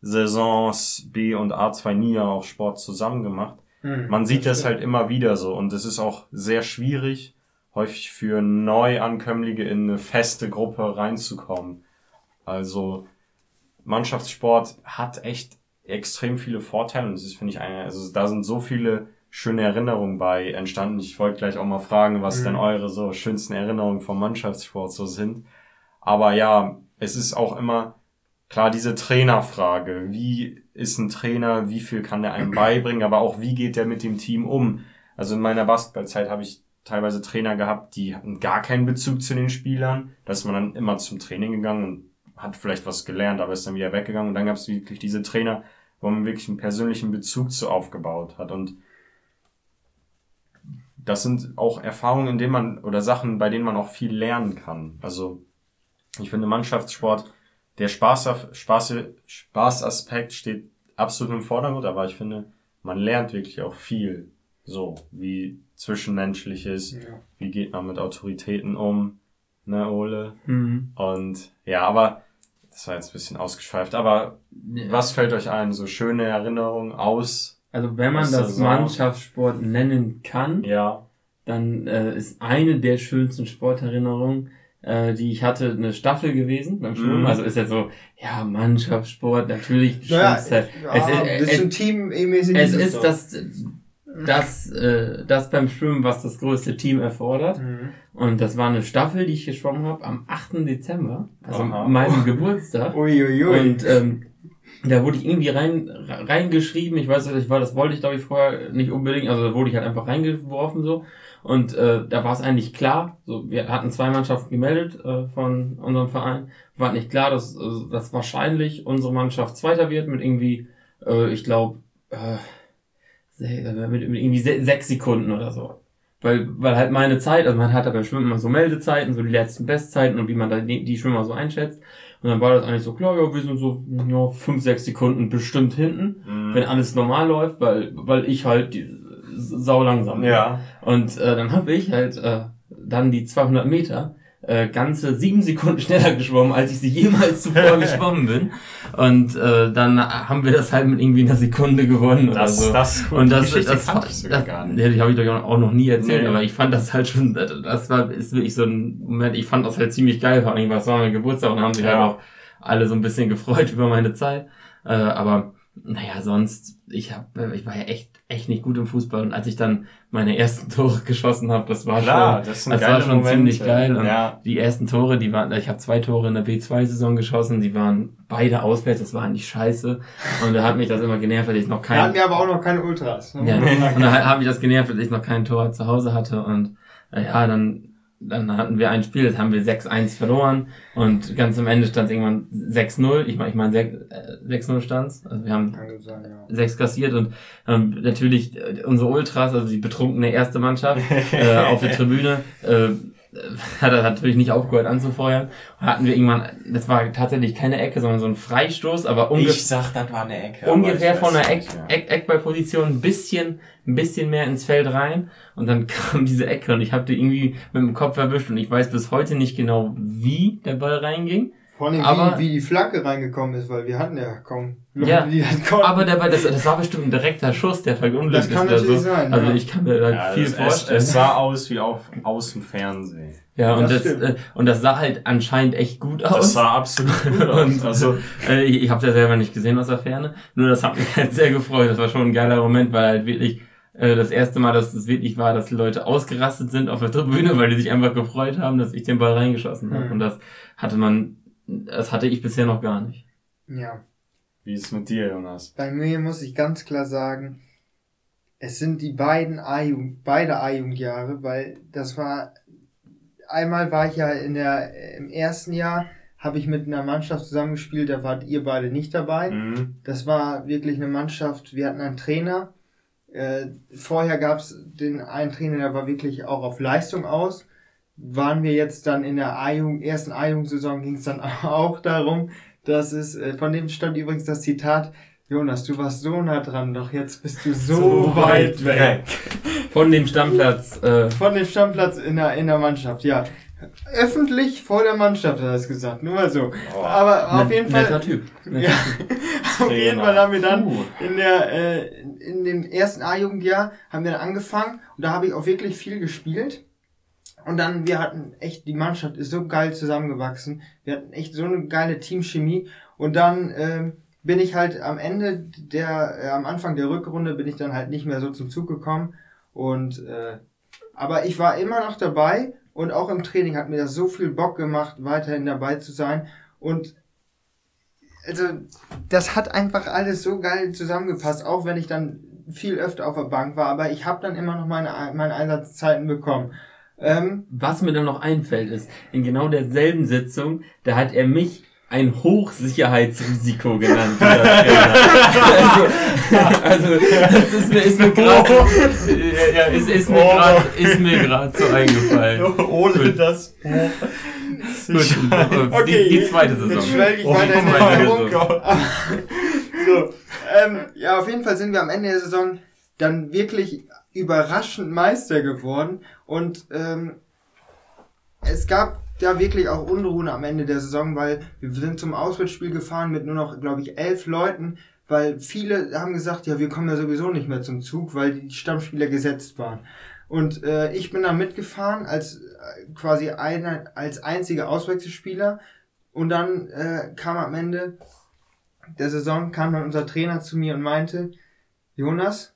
Saisons B und A2 nie ja auch Sport zusammen gemacht. Mhm, man sieht das, das halt immer wieder so und es ist auch sehr schwierig, häufig für Neuankömmlinge in eine feste Gruppe reinzukommen. Also Mannschaftssport hat echt extrem viele Vorteile und das ist, finde ich, eine, also da sind so viele schöne Erinnerungen bei entstanden. Ich wollte gleich auch mal fragen, was mhm. denn eure so schönsten Erinnerungen vom Mannschaftssport so sind. Aber ja, es ist auch immer klar diese Trainerfrage. Wie ist ein Trainer? Wie viel kann der einem beibringen? Aber auch wie geht der mit dem Team um? Also in meiner Basketballzeit habe ich teilweise Trainer gehabt, die hatten gar keinen Bezug zu den Spielern. Da ist man dann immer zum Training gegangen und hat vielleicht was gelernt, aber ist dann wieder weggegangen. Und dann gab es wirklich diese Trainer, wo man wirklich einen persönlichen Bezug zu aufgebaut hat. Und das sind auch Erfahrungen, in denen man, oder Sachen, bei denen man auch viel lernen kann. Also, ich finde Mannschaftssport, der Spaß, Spaß, Spaßaspekt steht absolut im Vordergrund, aber ich finde, man lernt wirklich auch viel. So, wie zwischenmenschliches, ja. wie geht man mit Autoritäten um, ne, Ole? Mhm. Und ja, aber das war jetzt ein bisschen ausgeschweift, aber ja. was fällt euch ein? So schöne Erinnerungen aus? Also wenn man das Saison? Mannschaftssport nennen kann, ja. dann äh, ist eine der schönsten Sporterinnerungen, äh, die ich hatte, eine Staffel gewesen beim Schwimmen. Mhm. Also ist ja so, ja, Mannschaftssport, natürlich. Ja, ja, es, ja, es, es, ein Team Es ist das das, äh, das beim Schwimmen, was das größte Team erfordert. Mhm. Und das war eine Staffel, die ich geschwommen habe am 8. Dezember, also Aha. meinem Geburtstag. Uiuiui. Und ähm, da wurde ich irgendwie rein reingeschrieben. Ich weiß nicht, war das wollte ich glaube ich vorher nicht unbedingt. Also da wurde ich halt einfach reingeworfen so. Und äh, da war es eigentlich klar. So, wir hatten zwei Mannschaften gemeldet äh, von unserem Verein. War nicht klar, dass, äh, dass wahrscheinlich unsere Mannschaft Zweiter wird mit irgendwie, äh, ich glaube. Äh, mit irgendwie sechs Sekunden oder so. Weil, weil halt meine Zeit, also man hat da beim Schwimmen immer so Meldezeiten, so die letzten Bestzeiten und wie man da die, die Schwimmer so einschätzt. Und dann war das eigentlich so klar, ja, wir sind so ja, fünf, sechs Sekunden bestimmt hinten, mhm. wenn alles normal läuft, weil, weil ich halt die, sau langsam bin. Ja. Und äh, dann habe ich halt äh, dann die 200 Meter äh, ganze sieben Sekunden schneller geschwommen, als ich sie jemals zuvor geschwommen bin. Und äh, dann haben wir das halt mit irgendwie einer Sekunde gewonnen das, oder so. Das, ist Und das, das, das, das, das gar nicht. Die habe ich doch auch noch nie erzählt, nee. aber ich fand das halt schon, das war ist wirklich so ein Moment, ich fand das halt ziemlich geil, vor allem, was war mein Geburtstag und haben sich ja. halt auch alle so ein bisschen gefreut über meine Zeit. Äh, aber naja, sonst, ich hab, ich war ja echt echt nicht gut im Fußball und als ich dann meine ersten Tore geschossen habe, das war Klar, schon, das, das war schon Momente. ziemlich geil. Und ja. die ersten Tore, die waren, ich habe zwei Tore in der B2-Saison geschossen, die waren beide auswärts, das war eigentlich scheiße. Und da hat mich das immer genervt, dass ich noch kein. Da hatten wir aber auch noch keine Ultras. Ja, und da hat mich das genervt, dass ich noch kein Tor zu Hause hatte und ja, dann dann hatten wir ein Spiel, das haben wir 6-1 verloren und ganz am Ende stand es irgendwann 6-0. Ich meine, ich meine 6-0 stand Also wir haben sein, ja. 6 kassiert und ähm, natürlich äh, unsere Ultras, also die betrunkene erste Mannschaft äh, auf der Tribüne, äh, hat er natürlich nicht aufgehört anzufeuern. Hatten wir irgendwann, das war tatsächlich keine Ecke, sondern so ein Freistoß, aber ungefähr. Ich sag, das war eine Ecke. Ungefähr von der Eck, Eck, Eckballposition ein bisschen, ein bisschen mehr ins Feld rein und dann kam diese Ecke und ich habe die irgendwie mit dem Kopf erwischt und ich weiß bis heute nicht genau, wie der Ball reinging. Vor allem, wie, wie die Flanke reingekommen ist, weil wir hatten ja kaum Leute, ja, die das konnten. Aber der, das, das war bestimmt ein direkter Schuss, der verunglückt ist. Das kann natürlich so. sein. Also ja. ich kann mir da ja, viel es, vorstellen. Es, sah aus wie auf, aus dem Fernsehen. Ja, und das, das äh, und das sah halt anscheinend echt gut aus. Das sah absolut gut aus. und, also, äh, ich, ich habe ja selber nicht gesehen aus der Ferne. Nur das hat mich halt sehr gefreut. Das war schon ein geiler Moment, weil halt wirklich äh, das erste Mal, dass es wirklich war, dass die Leute ausgerastet sind auf der Tribüne, weil die sich einfach gefreut haben, dass ich den Ball reingeschossen habe. Mhm. Und das hatte man das hatte ich bisher noch gar nicht. Ja. Wie ist es mit dir, Jonas? Bei mir muss ich ganz klar sagen, es sind die beiden A-Jugend, beide A-Jugendjahre, weil das war, einmal war ich ja in der, im ersten Jahr, habe ich mit einer Mannschaft zusammengespielt, da wart ihr beide nicht dabei. Mhm. Das war wirklich eine Mannschaft, wir hatten einen Trainer. Äh, vorher gab es den einen Trainer, der war wirklich auch auf Leistung aus. Waren wir jetzt dann in der A-Jugend, ersten A-Jugendsaison ging es dann auch darum, dass es, äh, von dem stand übrigens das Zitat, Jonas, du warst so nah dran, doch jetzt bist du so, weit weg. Von dem Stammplatz. Äh, Von dem Stammplatz in der, in der Mannschaft, ja. Öffentlich vor der Mannschaft hat er das gesagt, nur mal so. Oh. Aber auf jeden netter Fall, Typ. ja, auf jeden Trainer. Fall haben wir dann Uh. in der, äh, in dem ersten A-Jugendjahr haben wir dann angefangen und da habe ich auch wirklich viel gespielt. Und dann, wir hatten echt, die Mannschaft ist so geil zusammengewachsen. Wir hatten echt so eine geile Teamchemie. Und dann ähm, bin ich halt am Ende der, äh, am Anfang der Rückrunde bin ich dann halt nicht mehr so zum Zug gekommen. Und äh, aber ich war immer noch dabei und auch im Training hat mir das so viel Bock gemacht, weiterhin dabei zu sein. Und also das hat einfach alles so geil zusammengepasst, auch wenn ich dann viel öfter auf der Bank war, aber ich habe dann immer noch meine, meine Einsatzzeiten bekommen. Ähm, Was mir dann noch einfällt ist, in genau derselben Sitzung, da hat er mich ein Hochsicherheitsrisiko genannt. also, also das ist mir, ist mir gerade ja, ist, ist mir Oh. gerade ist mir gerade so eingefallen. Ohne das Gut, Okay, die, die zweite jetzt Saison. schwelge ich Oh weiter in Erinnerung. So, ähm, ja, auf jeden Fall sind wir am Ende der Saison dann wirklich überraschend Meister geworden und ähm, es gab da wirklich auch Unruhen am Ende der Saison, weil wir sind zum Auswärtsspiel gefahren mit nur noch, glaube ich, elf Leuten, weil viele haben gesagt, ja, wir kommen ja sowieso nicht mehr zum Zug, weil die Stammspieler gesetzt waren. Und äh, ich bin da mitgefahren als äh, quasi einer, als einziger Auswechselspieler und dann äh, kam am Ende der Saison kam dann unser Trainer zu mir und meinte, Jonas,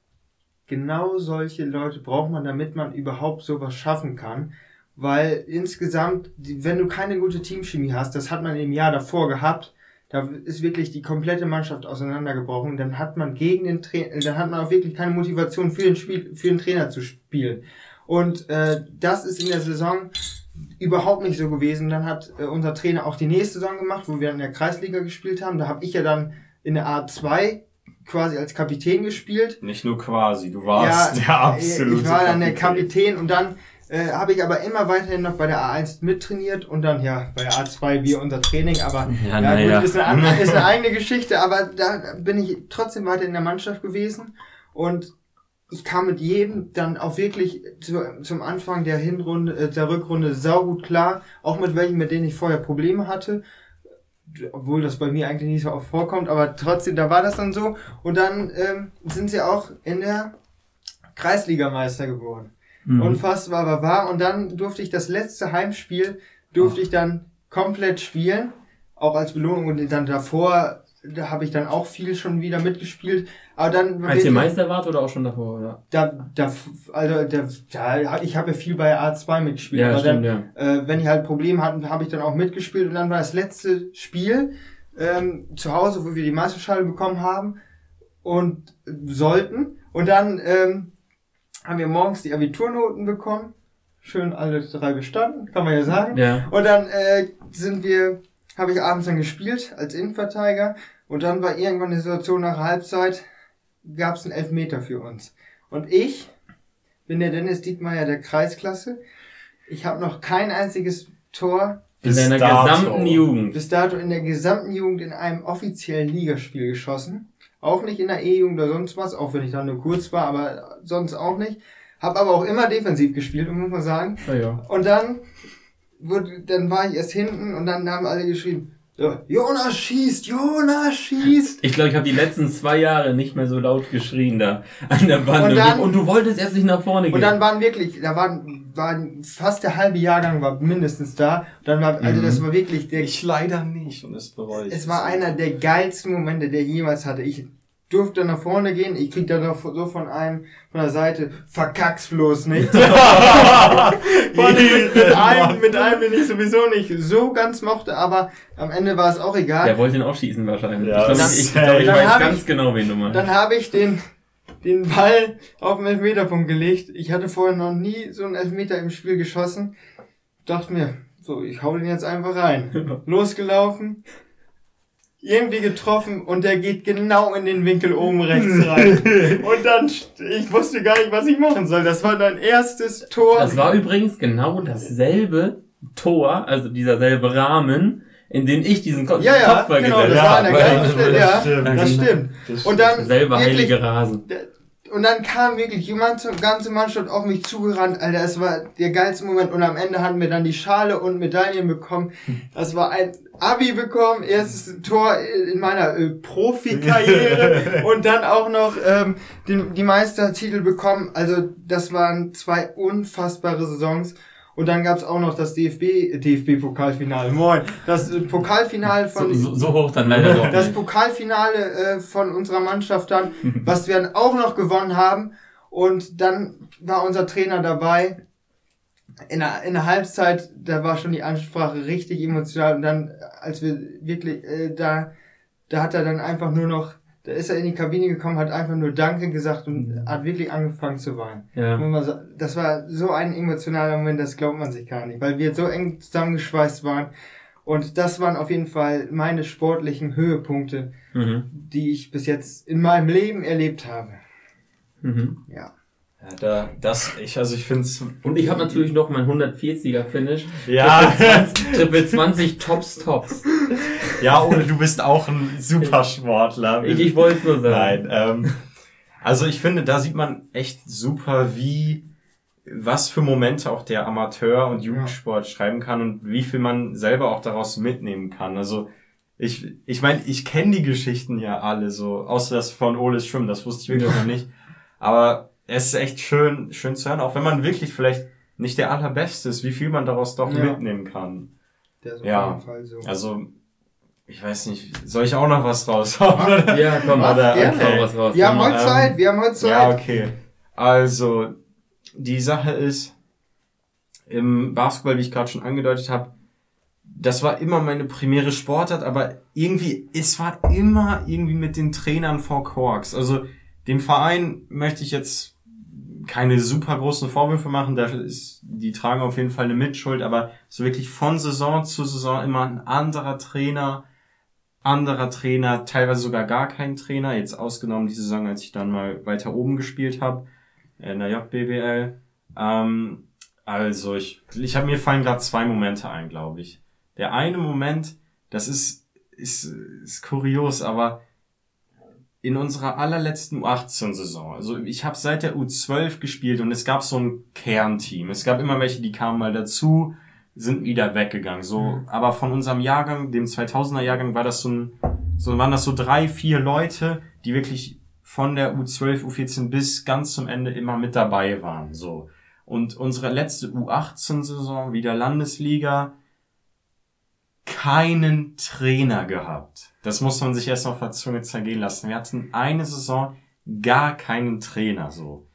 genau solche Leute braucht man, damit man überhaupt sowas schaffen kann. Weil insgesamt, wenn du keine gute Teamchemie hast, das hat man im Jahr davor gehabt, da ist wirklich die komplette Mannschaft auseinandergebrochen. Dann hat man gegen den Trainer, dann hat man auch wirklich keine Motivation für den Spiel, für den Trainer zu spielen. Und äh, das ist in der Saison überhaupt nicht so gewesen. Dann hat äh, unser Trainer auch die nächste Saison gemacht, wo wir in der Kreisliga gespielt haben. Da habe ich ja dann in der A2 quasi als Kapitän gespielt. Nicht nur quasi, du warst der absolute Ich war dann der Kapitän. Und dann äh, habe ich aber immer weiterhin noch bei der A1 mittrainiert und dann ja bei der A2 wir unser Training, aber Ja, ja, gut, ist eine, ist eine eigene Geschichte, aber da bin ich trotzdem weiter in der Mannschaft gewesen und ich kam mit jedem dann auch wirklich zu, zum Anfang der Hinrunde, äh, der Rückrunde saugut klar, auch mit welchen, mit denen ich vorher Probleme hatte, obwohl das bei mir eigentlich nicht so oft vorkommt, aber trotzdem, da war das dann so und dann ähm, sind sie auch in der Kreisligameister geworden. Mhm. Unfassbar, aber war. Und dann durfte ich das letzte Heimspiel, durfte ich dann komplett spielen. Auch als Belohnung. Und dann davor, da habe ich dann auch viel schon wieder mitgespielt. Aber dann. Als ihr Meister wart oder auch schon davor, oder? Da, da, also, da, da, ich habe ja viel bei A2 mitgespielt. Ja, aber stimmt, dann, ja. äh, wenn ich halt Probleme hatte, habe ich dann auch mitgespielt. Und dann war das letzte Spiel ähm, zu Hause, wo wir die Meisterschale bekommen haben und sollten. Und dann ähm, haben wir morgens die Abiturnoten bekommen. Schön alle drei bestanden, kann man ja sagen. Ja. Und dann äh, sind wir, habe ich abends dann gespielt als Innenverteidiger. Und dann war irgendwann die Situation nach Halbzeit, gab es einen Elfmeter für uns. Und ich bin der Dennis Dietmeier der Kreisklasse. Ich habe noch kein einziges Tor In deiner gesamten Jugend. bis dato in der gesamten Jugend in einem offiziellen Ligaspiel geschossen. Auch nicht in der E-Jugend oder sonst was, auch wenn ich da nur kurz war, aber sonst auch nicht. Hab aber auch immer defensiv gespielt, muss man sagen. Ja. Und dann wurde, dann war ich erst hinten und dann haben alle geschrieben, so, Jonas schießt, Jonas schießt. Ich glaube, ich habe die letzten zwei Jahre nicht mehr so laut geschrien da an der Bande. Und Und, dann- und du wolltest erst nicht nach vorne gehen. Und dann waren wirklich, da waren, waren fast der halbe Jahrgang war mindestens da. Dann war, also Mhm. das war wirklich der, Ich leider nicht und es bereue ich. es war einer der geilsten Momente, der ich jemals hatte. Ich durfte nach vorne gehen, ich krieg dann noch so von einem, von der Seite, verkack's bloß nicht. Mit, mit, einem, mit einem, den ich sowieso nicht so ganz mochte, aber am Ende war es auch egal. Der wollte ihn aufschießen wahrscheinlich. Ja, ich glaube, ich, glaub, ich Dann weiß ganz ich- genau, wen du meinst. Dann habe ich den, den Ball auf den Elfmeterpunkt gelegt. Ich hatte vorher noch nie so einen Elfmeter im Spiel geschossen. Dachte mir, so, ich hau den jetzt einfach rein. Losgelaufen, irgendwie getroffen und der geht genau in den Winkel oben rechts rein. Und dann, ich wusste gar nicht, was ich machen soll. Das war dein erstes Tor. Das war übrigens genau dasselbe Tor, also dieser selbe Rahmen, in den ich diesen Ko ja, ja, Kopfball genau, das gesetzt war an der habe. gleichen Stelle, ja, stimmt. das genau. stimmt. Das Und dann Selber wirklich, heilige Rasen. Und dann kam wirklich jemand, die ganze Mannschaft auf mich zugerannt. Alter, es war der geilste Moment. Und am Ende hatten wir dann die Schale und Medaillen bekommen. Das war ein Abi bekommen, erstes Tor in meiner äh, Profikarriere und dann auch noch ähm, den, die Meistertitel bekommen. Also das waren zwei unfassbare Saisons. Und dann gab's auch noch das DFB, DFB-Pokalfinale, moin, das äh, Pokalfinale von So, so, so hoch dann leider doch das. Pokalfinale äh, von unserer Mannschaft dann, was wir dann auch noch gewonnen haben. Und dann war unser Trainer dabei. In der, in der Halbzeit, da war schon die Ansprache richtig emotional. Und dann, als wir wirklich äh, da, da hat er dann einfach nur noch, da ist er in die Kabine gekommen, hat einfach nur Danke gesagt und hat wirklich angefangen zu weinen. Ja. Das war so ein emotionaler Moment, das glaubt man sich gar nicht, weil wir so eng zusammengeschweißt waren. Und das waren auf jeden Fall meine sportlichen Höhepunkte, Mhm. die ich bis jetzt in meinem Leben erlebt habe. Mhm. Ja. Ja, da, das, ich, also ich finde es. Und ich habe natürlich noch mein 140er Finish. Ja, Triple 20 Tops Tops. ja, Ole, du bist auch ein Supersportler. Ich, ich wollte es nur sagen. Nein, ähm, also ich finde, da sieht man echt super, wie, was für Momente auch der Amateur- und Jugendsport schreiben kann und wie viel man selber auch daraus mitnehmen kann. Also ich, ich meine, ich kenne die Geschichten ja alle so, außer das von Oles Schwimmen, das wusste ich wirklich noch nicht. Aber es ist echt schön, schön zu hören, auch wenn man wirklich vielleicht nicht der allerbeste ist, wie viel man daraus doch Ja. mitnehmen kann. Der ist Ja. auf jeden Fall so. Also, ich weiß nicht, soll ich auch noch was raushauen? oder? Ja, komm, Mach oder gerne. okay. was raus. wir haben heute ähm, Zeit, wir haben heute Zeit. Ja, okay. Also, die Sache ist, im Basketball, wie ich gerade schon angedeutet habe, das war immer meine primäre Sportart, aber irgendwie, es war immer irgendwie mit den Trainern vor Quarks. Also, dem Verein möchte ich jetzt keine super großen Vorwürfe machen, da ist, die tragen auf jeden Fall eine Mitschuld, aber so wirklich von Saison zu Saison immer ein anderer Trainer, anderer Trainer, teilweise sogar gar kein Trainer, jetzt ausgenommen die Saison, als ich dann mal weiter oben gespielt habe, in der JBBL. Ähm, also ich, ich habe mir fallen gerade zwei Momente ein, glaube ich. Der eine Moment, das ist, ist, ist kurios, aber in unserer allerletzten U18-Saison, also ich habe seit der U12 gespielt und es gab so ein Kernteam. Es gab immer welche, die kamen mal dazu, sind wieder weggegangen. So, Mhm. aber von unserem Jahrgang, dem 2000er Jahrgang, war das so ein, so waren das so drei, vier Leute, die wirklich von der U12, U14 bis ganz zum Ende immer mit dabei waren. So und unsere letzte U18-Saison wieder Landesliga keinen Trainer gehabt. Das muss man sich erst auf der Zunge zergehen lassen. Wir hatten eine Saison gar keinen Trainer so.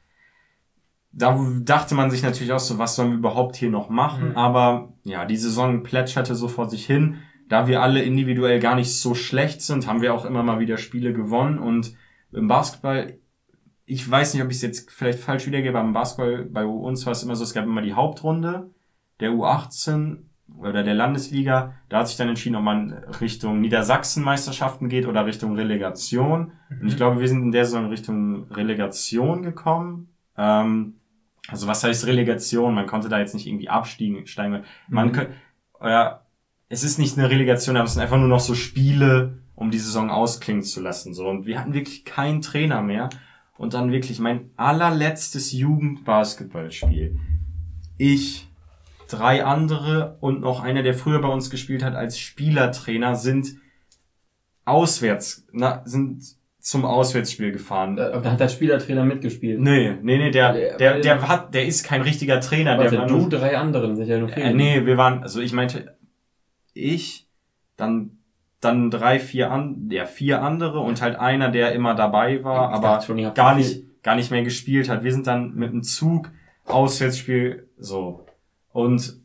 Da dachte man sich natürlich auch so, was sollen wir überhaupt hier noch machen? Mhm. Aber ja, die Saison plätscherte so vor sich hin. Da wir alle individuell gar nicht so schlecht sind, haben wir auch immer mal wieder Spiele gewonnen. Und im Basketball, ich weiß nicht, ob ich es jetzt vielleicht falsch wiedergebe, aber im Basketball, bei uns war es immer so, es gab immer die Hauptrunde der U18 oder der Landesliga. Da hat sich dann entschieden, ob man Richtung Niedersachsen-Meisterschaften geht oder Richtung Relegation. Und ich glaube, wir sind in der Saison Richtung Relegation gekommen. Ähm, also was heißt Relegation? Man konnte da jetzt nicht irgendwie absteigen. steigen. Man Mhm. könnte, ja, es ist nicht eine Relegation, aber es sind einfach nur noch so Spiele, um die Saison ausklingen zu lassen. So und wir hatten wirklich keinen Trainer mehr. Und dann wirklich mein allerletztes Jugendbasketballspiel. Ich, drei andere und noch einer, der früher bei uns gespielt hat als Spielertrainer, sind auswärts, na, sind zum Auswärtsspiel gefahren. Da, da hat der Spielertrainer mitgespielt. Nee, nee, nee, der, Der- der, der hat, der ist kein richtiger Trainer. Der Warte, war du, nur, drei anderen, sind ja nur vier. äh, nee, wir waren, also ich meinte, ich, dann, dann drei, vier an, ja, vier andere und halt einer, der immer dabei war, Ich aber schon, gar nicht, gar nicht mehr gespielt hat. Wir sind dann mit dem Zug, Auswärtsspiel, so. Und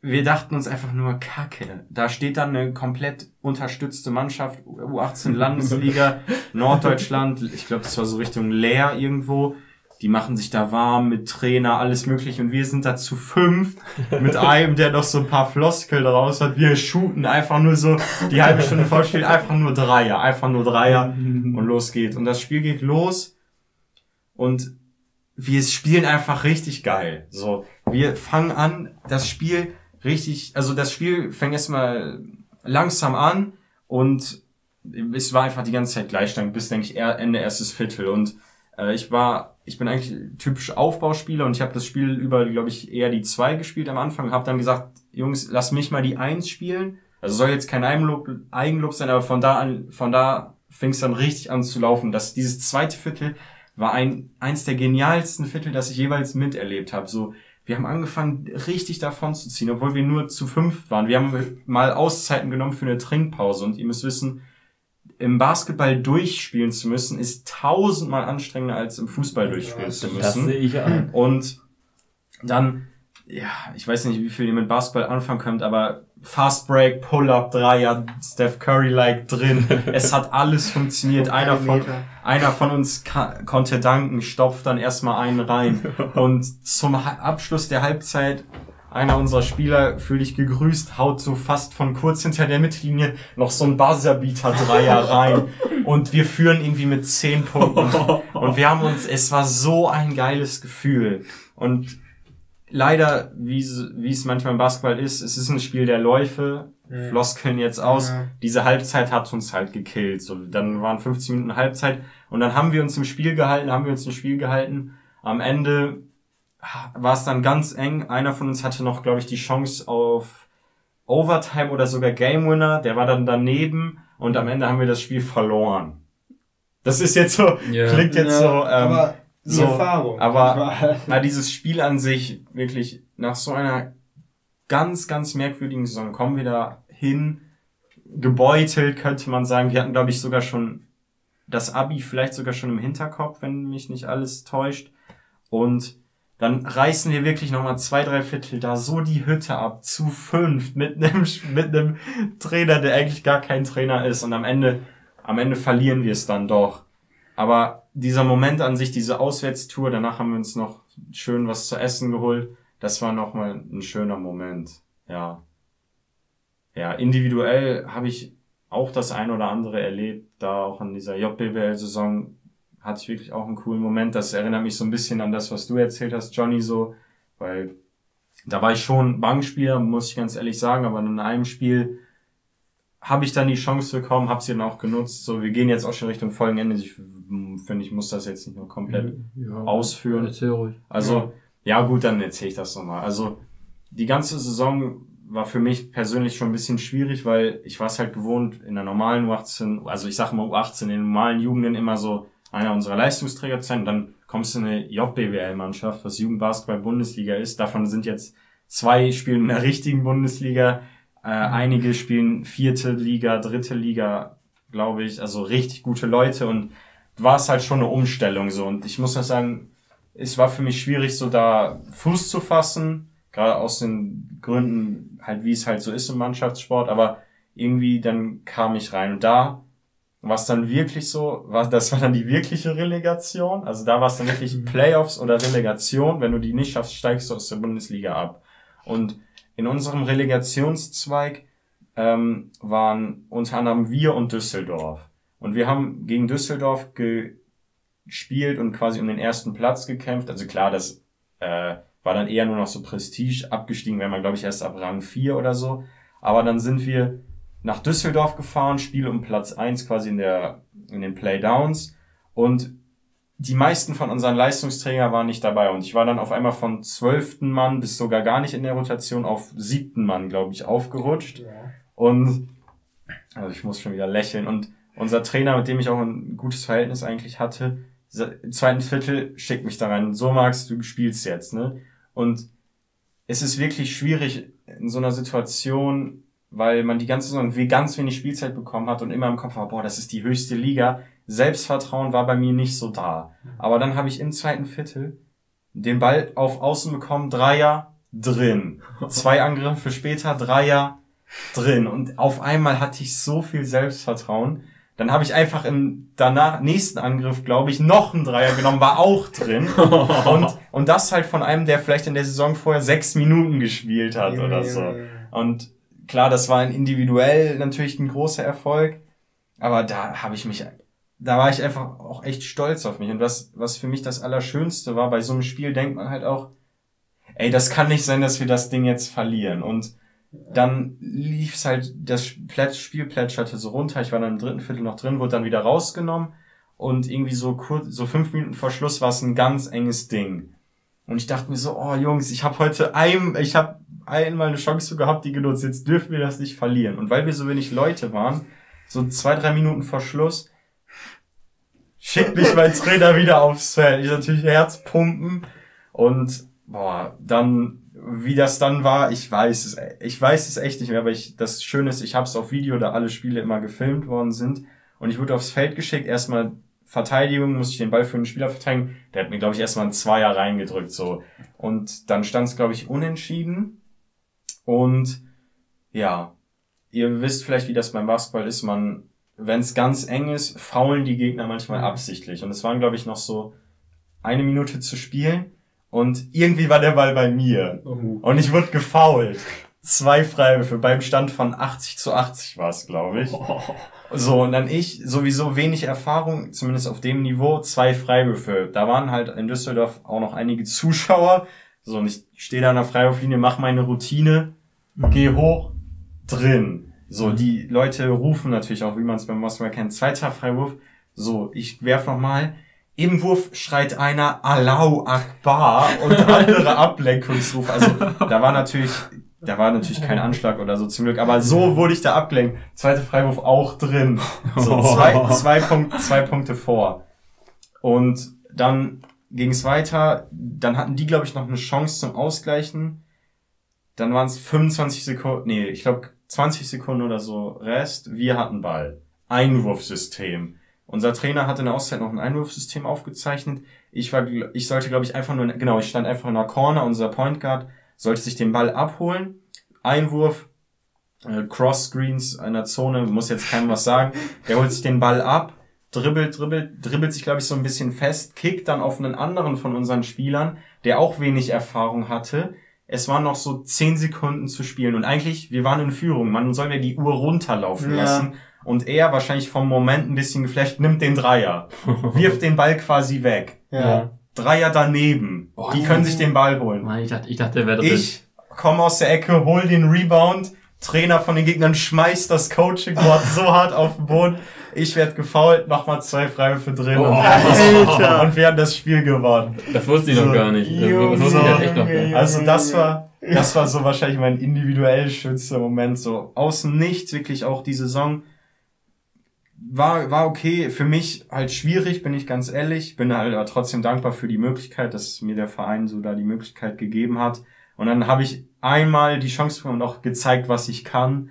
wir dachten uns einfach nur, Kacke, da steht dann eine komplett unterstützte Mannschaft, U18 Landesliga, Norddeutschland, ich glaube, das war so Richtung Leer irgendwo. die machen sich da warm mit Trainer, alles mögliche und wir sind da zu fünf mit einem, der noch so ein paar Floskel draus hat. Wir shooten einfach nur so die halbe Stunde Vollspiel, einfach nur Dreier, einfach nur Dreier und los geht. Und das Spiel geht los und wir spielen einfach richtig geil. So, wir fangen an, das Spiel richtig, also das Spiel fängt erstmal langsam an und es war einfach die ganze Zeit Gleichstand bis, denke ich, Ende erstes Viertel und äh, ich war, ich bin eigentlich typisch Aufbauspieler und ich habe das Spiel über, glaube ich, eher die zwei gespielt am Anfang. Habe dann gesagt, Jungs, lass mich mal die eins spielen. Also soll jetzt kein Eigenlob, Eigenlob sein, aber von da an, von da fing es dann richtig an zu laufen. Das, dieses zweite Viertel war ein, eins der genialsten Viertel, das ich jeweils miterlebt habe. So, wir haben angefangen, richtig davon zu ziehen, obwohl wir nur zu fünf waren. Wir haben mal Auszeiten genommen für eine Trinkpause und ihr müsst wissen, im Basketball durchspielen zu müssen, ist tausendmal anstrengender als im Fußball durchspielen zu müssen. Das sehe ich an. Und dann, ja, ich weiß nicht, wie viel ihr mit Basketball anfangen könnt, aber Fast Break, Pull-Up, Dreier, Steph Curry-like drin. es hat alles funktioniert. Einer von, einer von uns konnte danken, stopft dann erstmal einen rein. Und zum Abschluss der Halbzeit einer unserer Spieler, fühl dich gegrüßt, haut so fast von kurz hinter der Mittellinie noch so ein Buzzerbeater-Dreier rein. Und wir führen irgendwie mit zehn Punkten. Und wir haben uns, es war so ein geiles Gefühl. Und leider, wie es manchmal im Basketball ist, es ist ein Spiel der Läufe. Mhm. Floskeln jetzt aus. Ja. Diese Halbzeit hat uns halt gekillt. So, dann waren 15 Minuten Halbzeit. Und dann haben wir uns im Spiel gehalten, haben wir uns im Spiel gehalten. Am Ende war es dann ganz eng. Einer von uns hatte noch, glaube ich, die Chance auf Overtime oder sogar Game Winner. Der war dann daneben und am Ende haben wir das Spiel verloren. Das ist jetzt so, yeah. klingt jetzt ja, so, ähm, aber so, Erfahrung. Aber na, dieses Spiel an sich wirklich nach so einer ganz, ganz merkwürdigen Saison kommen wir da hin, gebeutelt, könnte man sagen. Wir hatten, glaube ich, sogar schon das Abi vielleicht sogar schon im Hinterkopf, wenn mich nicht alles täuscht. Und dann reißen wir wirklich nochmal zwei, drei Viertel da so die Hütte ab, zu fünf, mit einem, mit einem Trainer, der eigentlich gar kein Trainer ist. Und am Ende, am Ende verlieren wir es dann doch. Aber dieser Moment an sich, diese Auswärtstour, danach haben wir uns noch schön was zu essen geholt. Das war nochmal ein schöner Moment. Ja. Ja, individuell habe ich auch das ein oder andere erlebt, da auch an dieser JBL-Saison hatte ich wirklich auch einen coolen Moment. Das erinnert mich so ein bisschen an das, was du erzählt hast, Johnny, so, weil da war ich schon Bankspieler, muss ich ganz ehrlich sagen, aber in einem Spiel habe ich dann die Chance bekommen, habe sie dann auch genutzt. So, wir gehen jetzt auch schon Richtung Folgenende. Ich finde, ich muss das jetzt nicht nur komplett ja, ausführen. Erzähl ruhig. Also, ja. ja gut, dann erzähle ich das nochmal. Also, die ganze Saison war für mich persönlich schon ein bisschen schwierig, weil ich war es halt gewohnt, in der normalen U18, also ich sage mal U18, in den normalen Jugenden immer so einer unserer Leistungsträger zu sein. Und dann kommst du in eine JBWL-Mannschaft, was Jugendbasketball-Bundesliga ist. Davon sind jetzt zwei spielen in der richtigen Bundesliga. Äh, einige spielen vierte Liga, dritte Liga, glaube ich. Also richtig gute Leute. Und war es halt schon eine Umstellung so. Und ich muss sagen, es war für mich schwierig, so da Fuß zu fassen. Gerade aus den Gründen, halt wie es halt so ist im Mannschaftssport. Aber irgendwie dann kam ich rein. Und da was dann wirklich so, was, das war dann die wirkliche Relegation. Also da war es dann wirklich mhm. Playoffs oder Relegation. Wenn du die nicht schaffst, steigst du aus der Bundesliga ab. Und in unserem Relegationszweig ähm, waren unter anderem wir und Düsseldorf. Und wir haben gegen Düsseldorf gespielt und quasi um den ersten Platz gekämpft. Also klar, das äh, war dann eher nur noch so Prestige. Abgestiegen wäre man, glaube ich, erst ab Rang 4 oder so. Aber dann sind wir nach Düsseldorf gefahren, Spiel um Platz eins quasi in der, in den Playdowns. Und die meisten von unseren Leistungsträgern waren nicht dabei. Und ich war dann auf einmal von zwölften Mann bis sogar gar nicht in der Rotation auf siebten Mann, glaube ich, aufgerutscht. Ja. Und, also ich muss schon wieder lächeln. Und unser Trainer, mit dem ich auch ein gutes Verhältnis eigentlich hatte, im zweiten Viertel schickt mich da rein. So Max, du spielst jetzt, ne? Und es ist wirklich schwierig in so einer Situation weil man die ganze Saison wie ganz wenig Spielzeit bekommen hat und immer im Kopf war, boah, das ist die höchste Liga. Selbstvertrauen war bei mir nicht so da. Aber dann habe ich im zweiten Viertel den Ball auf Außen bekommen, Dreier drin. Zwei Angriffe später, Dreier drin. Und auf einmal hatte ich so viel Selbstvertrauen, Dann habe ich einfach im danach nächsten Angriff, glaube ich, noch einen Dreier genommen, war auch drin. und, und das halt von einem, der vielleicht in der Saison vorher sechs Minuten gespielt hat oder so. Und klar, das war ein individuell natürlich ein großer Erfolg, aber da habe ich mich, da war ich einfach auch echt stolz auf mich. Und was, was für mich das Allerschönste war, bei so einem Spiel denkt man halt auch, ey, das kann nicht sein, dass wir das Ding jetzt verlieren. Und dann lief's halt, das Spiel plätscherte so runter. Ich war dann im dritten Viertel noch drin, wurde dann wieder rausgenommen. Und irgendwie so kurz, so fünf Minuten vor Schluss war es ein ganz enges Ding. Und ich dachte mir so, oh Jungs, ich habe heute ein, ich habe einmal eine Chance gehabt, die genutzt. Jetzt dürfen wir das nicht verlieren. Und weil wir so wenig Leute waren, so zwei, drei Minuten vor Schluss, schickt mich mein Trainer wieder aufs Feld. Ich natürlich Herzpumpen und boah, dann wie das dann war, ich weiß es, ich weiß es echt nicht mehr, aber ich, das Schöne ist, ich habe es auf Video, da alle Spiele immer gefilmt worden sind und ich wurde aufs Feld geschickt, erstmal Verteidigung, muss ich den Ball für einen Spieler verteidigen, der hat mir, glaube ich, erstmal einen Zweier reingedrückt, so. Und dann stand es, glaube ich, unentschieden und ja, ihr wisst vielleicht, wie das beim Basketball ist, man, wenn es ganz eng ist, faulen die Gegner manchmal absichtlich und es waren, glaube ich, noch so eine Minute zu spielen und irgendwie war der Ball bei mir. Oh. Und ich wurde gefoult. Zwei Freiwürfe beim Stand von 80 zu 80 war es, glaube ich. Oh. So, und dann ich, sowieso wenig Erfahrung, zumindest auf dem Niveau, zwei Freiwürfe. Da waren halt in Düsseldorf auch noch einige Zuschauer. So, und ich stehe da an der Freiwurflinie, mache meine Routine, gehe hoch, drin. So, die Leute rufen natürlich auch, wie man es beim Basketball kennt, zweiter Freiwurf. So, ich werf nochmal, im Wurf schreit einer Allahu Akbar und andere Ablenkungsrufe. Also da war natürlich, da war natürlich kein Anschlag oder so zum Glück, aber so wurde ich da abgelenkt. Zweite Freiwurf auch drin. So zwei, zwei, Punkt, zwei Punkte vor. Und dann ging es weiter. Dann hatten die, glaube ich, noch eine Chance zum Ausgleichen. Dann waren es 25 Sekunden, nee, ich glaube 20 Sekunden oder so Rest. Wir hatten Ball. Einwurfsystem. Unser Trainer hatte in der Auszeit noch ein Einwurfsystem aufgezeichnet. Ich war, ich sollte, glaube ich, einfach nur, genau, ich stand einfach in der Corner, unser Point Guard sollte sich den Ball abholen. Einwurf, äh, Cross Screens einer Zone, muss jetzt keinem was sagen. Der holt sich den Ball ab, dribbelt, dribbelt, dribbelt sich, glaube ich, so ein bisschen fest, kickt dann auf einen anderen von unseren Spielern, der auch wenig Erfahrung hatte. Es waren noch so zehn Sekunden zu spielen und eigentlich, wir waren in Führung. Man soll ja die Uhr runterlaufen ja. lassen und er wahrscheinlich vom Moment ein bisschen geflasht, nimmt den Dreier, wirft den Ball quasi weg. Ja. Dreier daneben. Oh, die können sich den Ball holen. Mann, ich dachte, ich dachte, der wäre drin. Ich komme aus der Ecke, hol den Rebound, Trainer von den Gegnern schmeißt das Coaching Board so hart auf den Boden. Ich werde gefault, nochmal zwei Freiwürfe drin oh, und, wir und wir haben das Spiel gewonnen. Das wusste ich so, noch gar nicht. Das, das wusste ich halt echt noch gar nicht. Also das war, das war so wahrscheinlich mein individuell schönster Moment. So außen nichts, wirklich auch die Saison war, war okay. Für mich halt schwierig, bin ich ganz ehrlich. Bin halt aber trotzdem dankbar für die Möglichkeit, dass mir der Verein so da die Möglichkeit gegeben hat. Und dann habe ich einmal die Chance bekommen und auch gezeigt, was ich kann.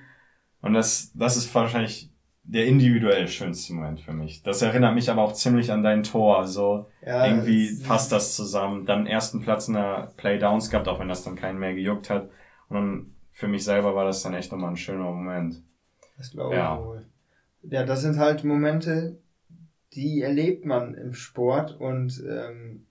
Und das, das ist wahrscheinlich der individuell schönste Moment für mich. Das erinnert mich aber auch ziemlich an dein Tor. So ja, irgendwie passt das zusammen. Dann ersten Platz in der Playdowns gehabt, auch wenn das dann keinen mehr gejuckt hat. Und dann für mich selber war das dann echt nochmal ein schöner Moment. Das glaube ich ja. wohl ja, das sind halt Momente, die erlebt man im Sport und ähm,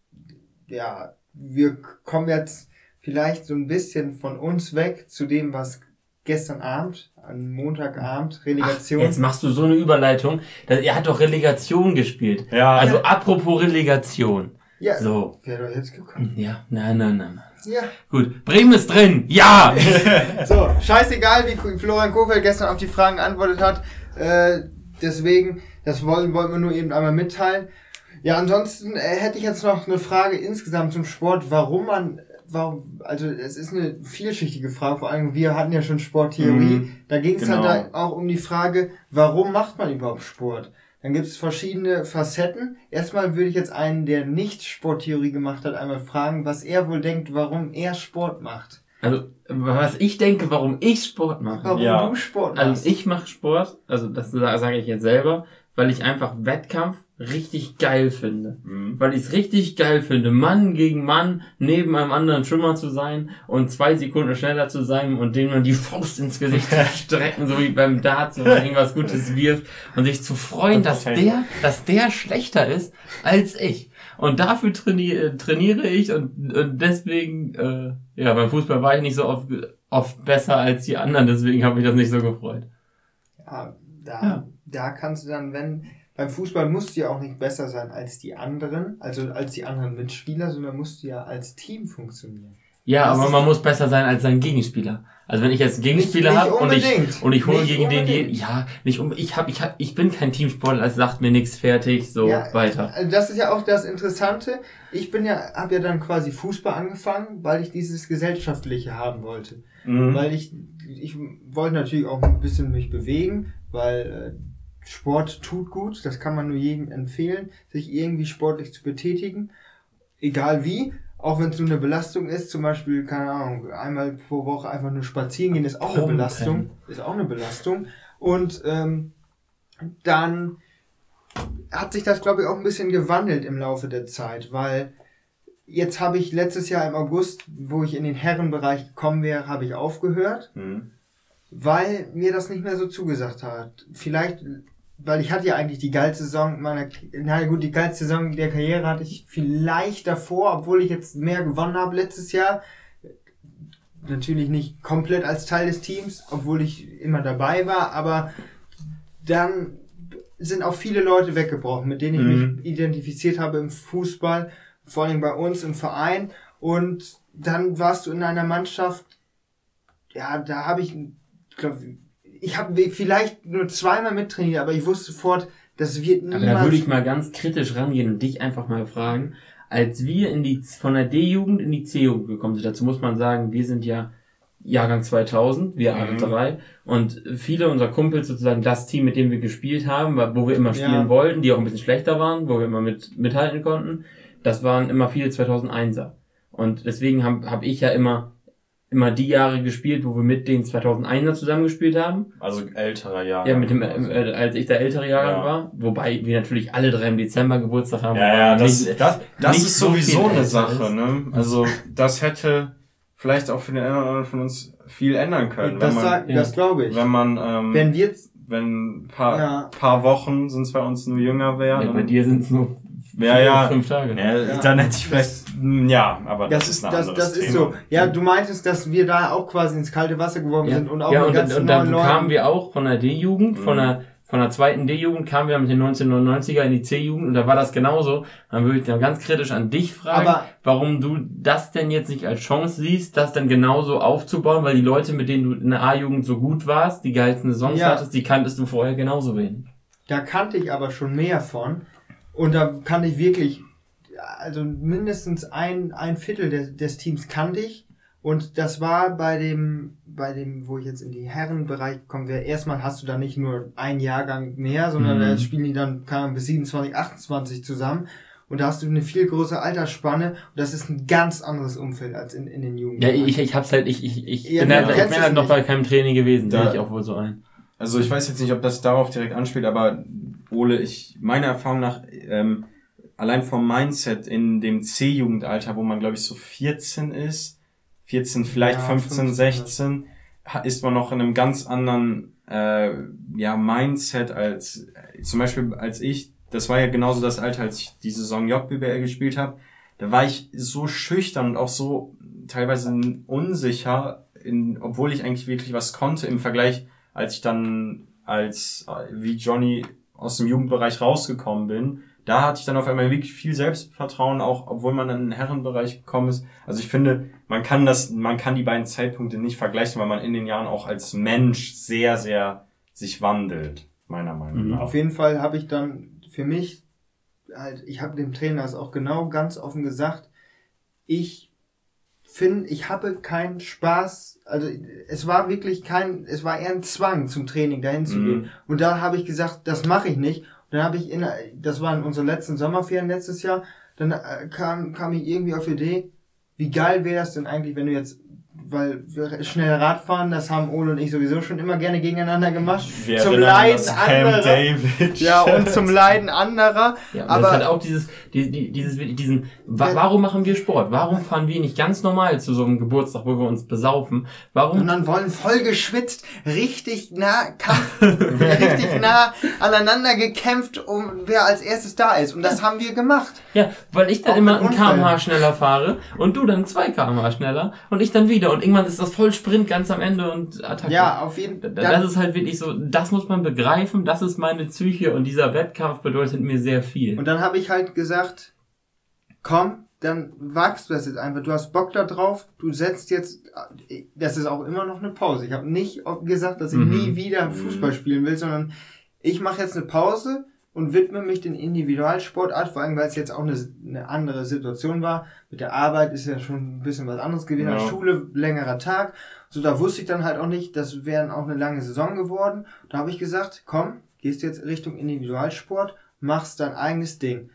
ja, wir kommen jetzt vielleicht so ein bisschen von uns weg zu dem, was gestern Abend, an Montagabend, Relegation. Ach, jetzt machst du so eine Überleitung. Er hat doch Relegation gespielt. Ja. Also ja. apropos Relegation. Ja. So. Wäre doch jetzt gekommen. Ja, nein, nein, nein. Ja. Gut. Bremen ist drin. Ja! so, scheißegal, wie Florian Kofeld gestern auf die Fragen geantwortet hat. Äh, deswegen, das wollen, wollen wir nur eben einmal mitteilen. Ja, ansonsten äh, hätte ich jetzt noch eine Frage insgesamt zum Sport, warum man, warum, also es ist eine vielschichtige Frage, vor allem wir hatten ja schon Sporttheorie, mhm, da ging es genau. halt auch um die Frage, warum macht man überhaupt Sport? Dann gibt es verschiedene Facetten. Erstmal würde ich jetzt einen, der nicht Sporttheorie gemacht hat, einmal fragen, was er wohl denkt, warum er Sport macht. Also, was ich denke, warum ich Sport mache. Warum ja. du Sport machst. Also, ich mache Sport, also das sage ich jetzt selber, weil ich einfach Wettkampf richtig geil finde. Mhm. Weil ich es richtig geil finde, Mann gegen Mann neben einem anderen Schwimmer zu sein und zwei Sekunden schneller zu sein und dem dann die Faust ins Gesicht zu strecken, so wie beim Darts, wenn man irgendwas Gutes wirft und sich zu freuen, dass der, dass der schlechter ist als ich. Und dafür trainiere, trainiere ich und, und deswegen, äh, ja, beim Fußball war ich nicht so oft, oft besser als die anderen, deswegen habe ich das nicht so gefreut. Ja, da, Ja. da kannst du dann, wenn, beim Fußball musst du ja auch nicht besser sein als die anderen, also als die anderen Mitspieler, sondern musst du ja als Team funktionieren. Ja, Das aber man muss besser sein als sein Gegenspieler. Also wenn ich jetzt einen Gegenspieler habe und ich und ich hole gegen den unbedingt. ja, nicht um ich habe ich hab, ich bin kein Teamsportler, es sagt mir nichts fertig, so Ja, weiter. Also das ist ja auch das Interessante. Ich bin ja, habe ja dann quasi Fußball angefangen, weil ich dieses Gesellschaftliche haben wollte. Mhm. Weil ich, ich wollte natürlich auch ein bisschen mich bewegen, weil äh, Sport tut gut, das kann man nur jedem empfehlen, sich irgendwie sportlich zu betätigen, egal wie, auch wenn es nur eine Belastung ist, zum Beispiel, keine Ahnung, einmal pro Woche einfach nur spazieren gehen, ist auch eine Pumpen. Belastung, ist auch eine Belastung und ähm, dann hat sich das, glaube ich, auch ein bisschen gewandelt im Laufe der Zeit, weil jetzt habe ich letztes Jahr im August, wo ich in den Herrenbereich gekommen wäre, habe ich aufgehört, Mhm. weil mir das nicht mehr so zugesagt hat. Vielleicht, weil ich hatte ja eigentlich die geilste Saison meiner, na gut, die geilste Saison der Karriere hatte ich vielleicht davor, obwohl ich jetzt mehr gewonnen habe letztes Jahr. Natürlich nicht komplett als Teil des Teams, obwohl ich immer dabei war, aber dann sind auch viele Leute weggebrochen, mit denen ich Mhm. mich identifiziert habe im Fußball, vor allem bei uns im Verein. Und dann warst du in einer Mannschaft, ja, da habe ich, glaub, ich habe vielleicht nur zweimal mittrainiert, aber ich wusste sofort, das wird Aber niemals. da würde ich mal ganz kritisch rangehen und dich einfach mal fragen, als wir in die von der D-Jugend in die C-Jugend gekommen sind, dazu muss man sagen, wir sind ja Jahrgang 2000, wir alle Mhm. drei und viele unserer Kumpels sozusagen das Team, mit dem wir gespielt haben, wo wir immer spielen Ja. wollten, die auch ein bisschen schlechter waren, wo wir immer mit mithalten konnten, das waren immer viele 2001er. Und deswegen habe hab ich ja immer immer die Jahre gespielt, wo wir mit den 2001er zusammengespielt haben. Also älterer Jahr. Ja, mit dem, äh, als ich der ältere Jahrgang Ja. war, wobei wir natürlich alle drei im Dezember Geburtstag haben. Ja, ja, das, nicht- das, das nicht ist so sowieso viel eine Sache, ist. ne? Also, das hätte vielleicht auch für den einen oder anderen von uns viel ändern können. das, wenn man, sag- ja. das glaube ich. wenn man, ähm, Wenn wir jetzt, wenn ein paar, Ja. paar Wochen sind bei uns nur jünger wären. ja, bei und- dir sind es nur Ja, vier, ja. fünf Tage. ja, Ja. dann hätte ich vielleicht, hm, ja, aber das, das ist, das, das ist Thema. so. Ja, du meintest, dass wir da auch quasi ins kalte Wasser geworfen Ja, sind und auch ja und, und neuen dann kamen wir auch von der D-Jugend, von Mhm. der von der zweiten D-Jugend kamen wir mit den 1999er in die C-Jugend und da war das genauso. Dann würde ich dann ganz kritisch an dich fragen, Aber- warum du das denn jetzt nicht als Chance siehst, das dann genauso aufzubauen, weil die Leute, mit denen du in der A-Jugend so gut warst, die geilsten Saisons Ja. hattest, die kanntest du vorher genauso wenig. Da kannte ich aber schon mehr von. Und da kannte ich wirklich, also mindestens ein, ein Viertel des, des Teams kannte ich. Und das war bei dem, bei dem, wo ich jetzt in die Herrenbereich kommen wäre, erstmal hast du da nicht nur einen Jahrgang mehr, sondern Mhm. da spielen die dann keine Ahnung, bis 27, 28 zusammen. Und da hast du eine viel größere Altersspanne und das ist ein ganz anderes Umfeld als in, in den Jugend. Ja, ich, ich hab's halt, ich, ich, ich Ja, bin du halt, ich bin halt noch nicht. bei keinem Training gewesen, Da- sehe ich auch wohl so ein. Also ich weiß jetzt nicht, ob das darauf direkt anspielt, aber Ole, ich meiner Erfahrung nach ähm, allein vom Mindset in dem C-Jugendalter, wo man glaube ich so 14 ist, 14 vielleicht Ja, 15, 15, 16, ha- ist man noch in einem ganz anderen äh, ja Mindset als äh, zum Beispiel als ich. Das war ja genauso das Alter, als ich die Saison JBL gespielt habe. Da war ich so schüchtern und auch so teilweise unsicher, in, obwohl ich eigentlich wirklich was konnte im Vergleich als ich dann als äh, wie Johnny aus dem Jugendbereich rausgekommen bin, da hatte ich dann auf einmal wirklich viel Selbstvertrauen, auch obwohl man dann in den Herrenbereich gekommen ist. Also ich finde, man kann das, man kann die beiden Zeitpunkte nicht vergleichen, weil man in den Jahren auch als Mensch sehr, sehr sich wandelt, meiner Meinung Mhm. nach. Auf jeden Fall habe ich dann für mich halt, ich habe dem Trainer das auch genau ganz offen gesagt, ich finde, ich habe keinen Spaß, also es war wirklich kein, es war eher ein Zwang zum Training dahin zu Mhm. gehen. Und da habe ich gesagt, das mache ich nicht. Und dann habe ich in, das waren unsere letzten Sommerferien letztes Jahr, dann äh, kam, kam ich irgendwie auf die Idee, wie geil wäre das denn eigentlich, wenn du jetzt weil wir schnell Radfahren, das haben Ole und ich sowieso schon immer gerne gegeneinander gemacht. Wir zum Leiden anderer. David. Ja, und zum Leiden anderer. Ja, aber das ist halt auch dieses, die, die, dieses, diesen, wa warum machen wir Sport? Warum fahren wir nicht ganz normal zu so einem Geburtstag, wo wir uns besaufen? und Warum? dann wollen voll geschwitzt, richtig nah, Kampf, richtig nah aneinander gekämpft, um wer als erstes da ist. Und das haben wir gemacht. Ja, weil ich dann Auch immer ein kmh schneller fahre und du dann zwei kmh schneller und ich dann wieder und irgendwann ist das voll Sprint ganz am Ende und Attacke. Ja, auf jeden Fall. Das ist halt wirklich so, das muss man begreifen, das ist meine Psyche und dieser Wettkampf bedeutet mir sehr viel. Und dann habe ich halt gesagt, komm, dann wagst du das jetzt einfach. Du hast Bock da drauf, du setzt jetzt, das ist auch immer noch eine Pause. Ich habe nicht gesagt, dass ich Mhm. nie wieder Fußball spielen will, sondern ich mache jetzt eine Pause und widme mich den Individualsportart, vor allem weil es jetzt auch eine, eine andere Situation war. Mit der Arbeit ist ja schon ein bisschen was anderes gewesen. Ja. Schule, längerer Tag. So, da wusste ich dann halt auch nicht, das wäre dann auch eine lange Saison geworden. Da habe ich gesagt, komm, gehst jetzt Richtung Individualsport, machst dein eigenes Ding.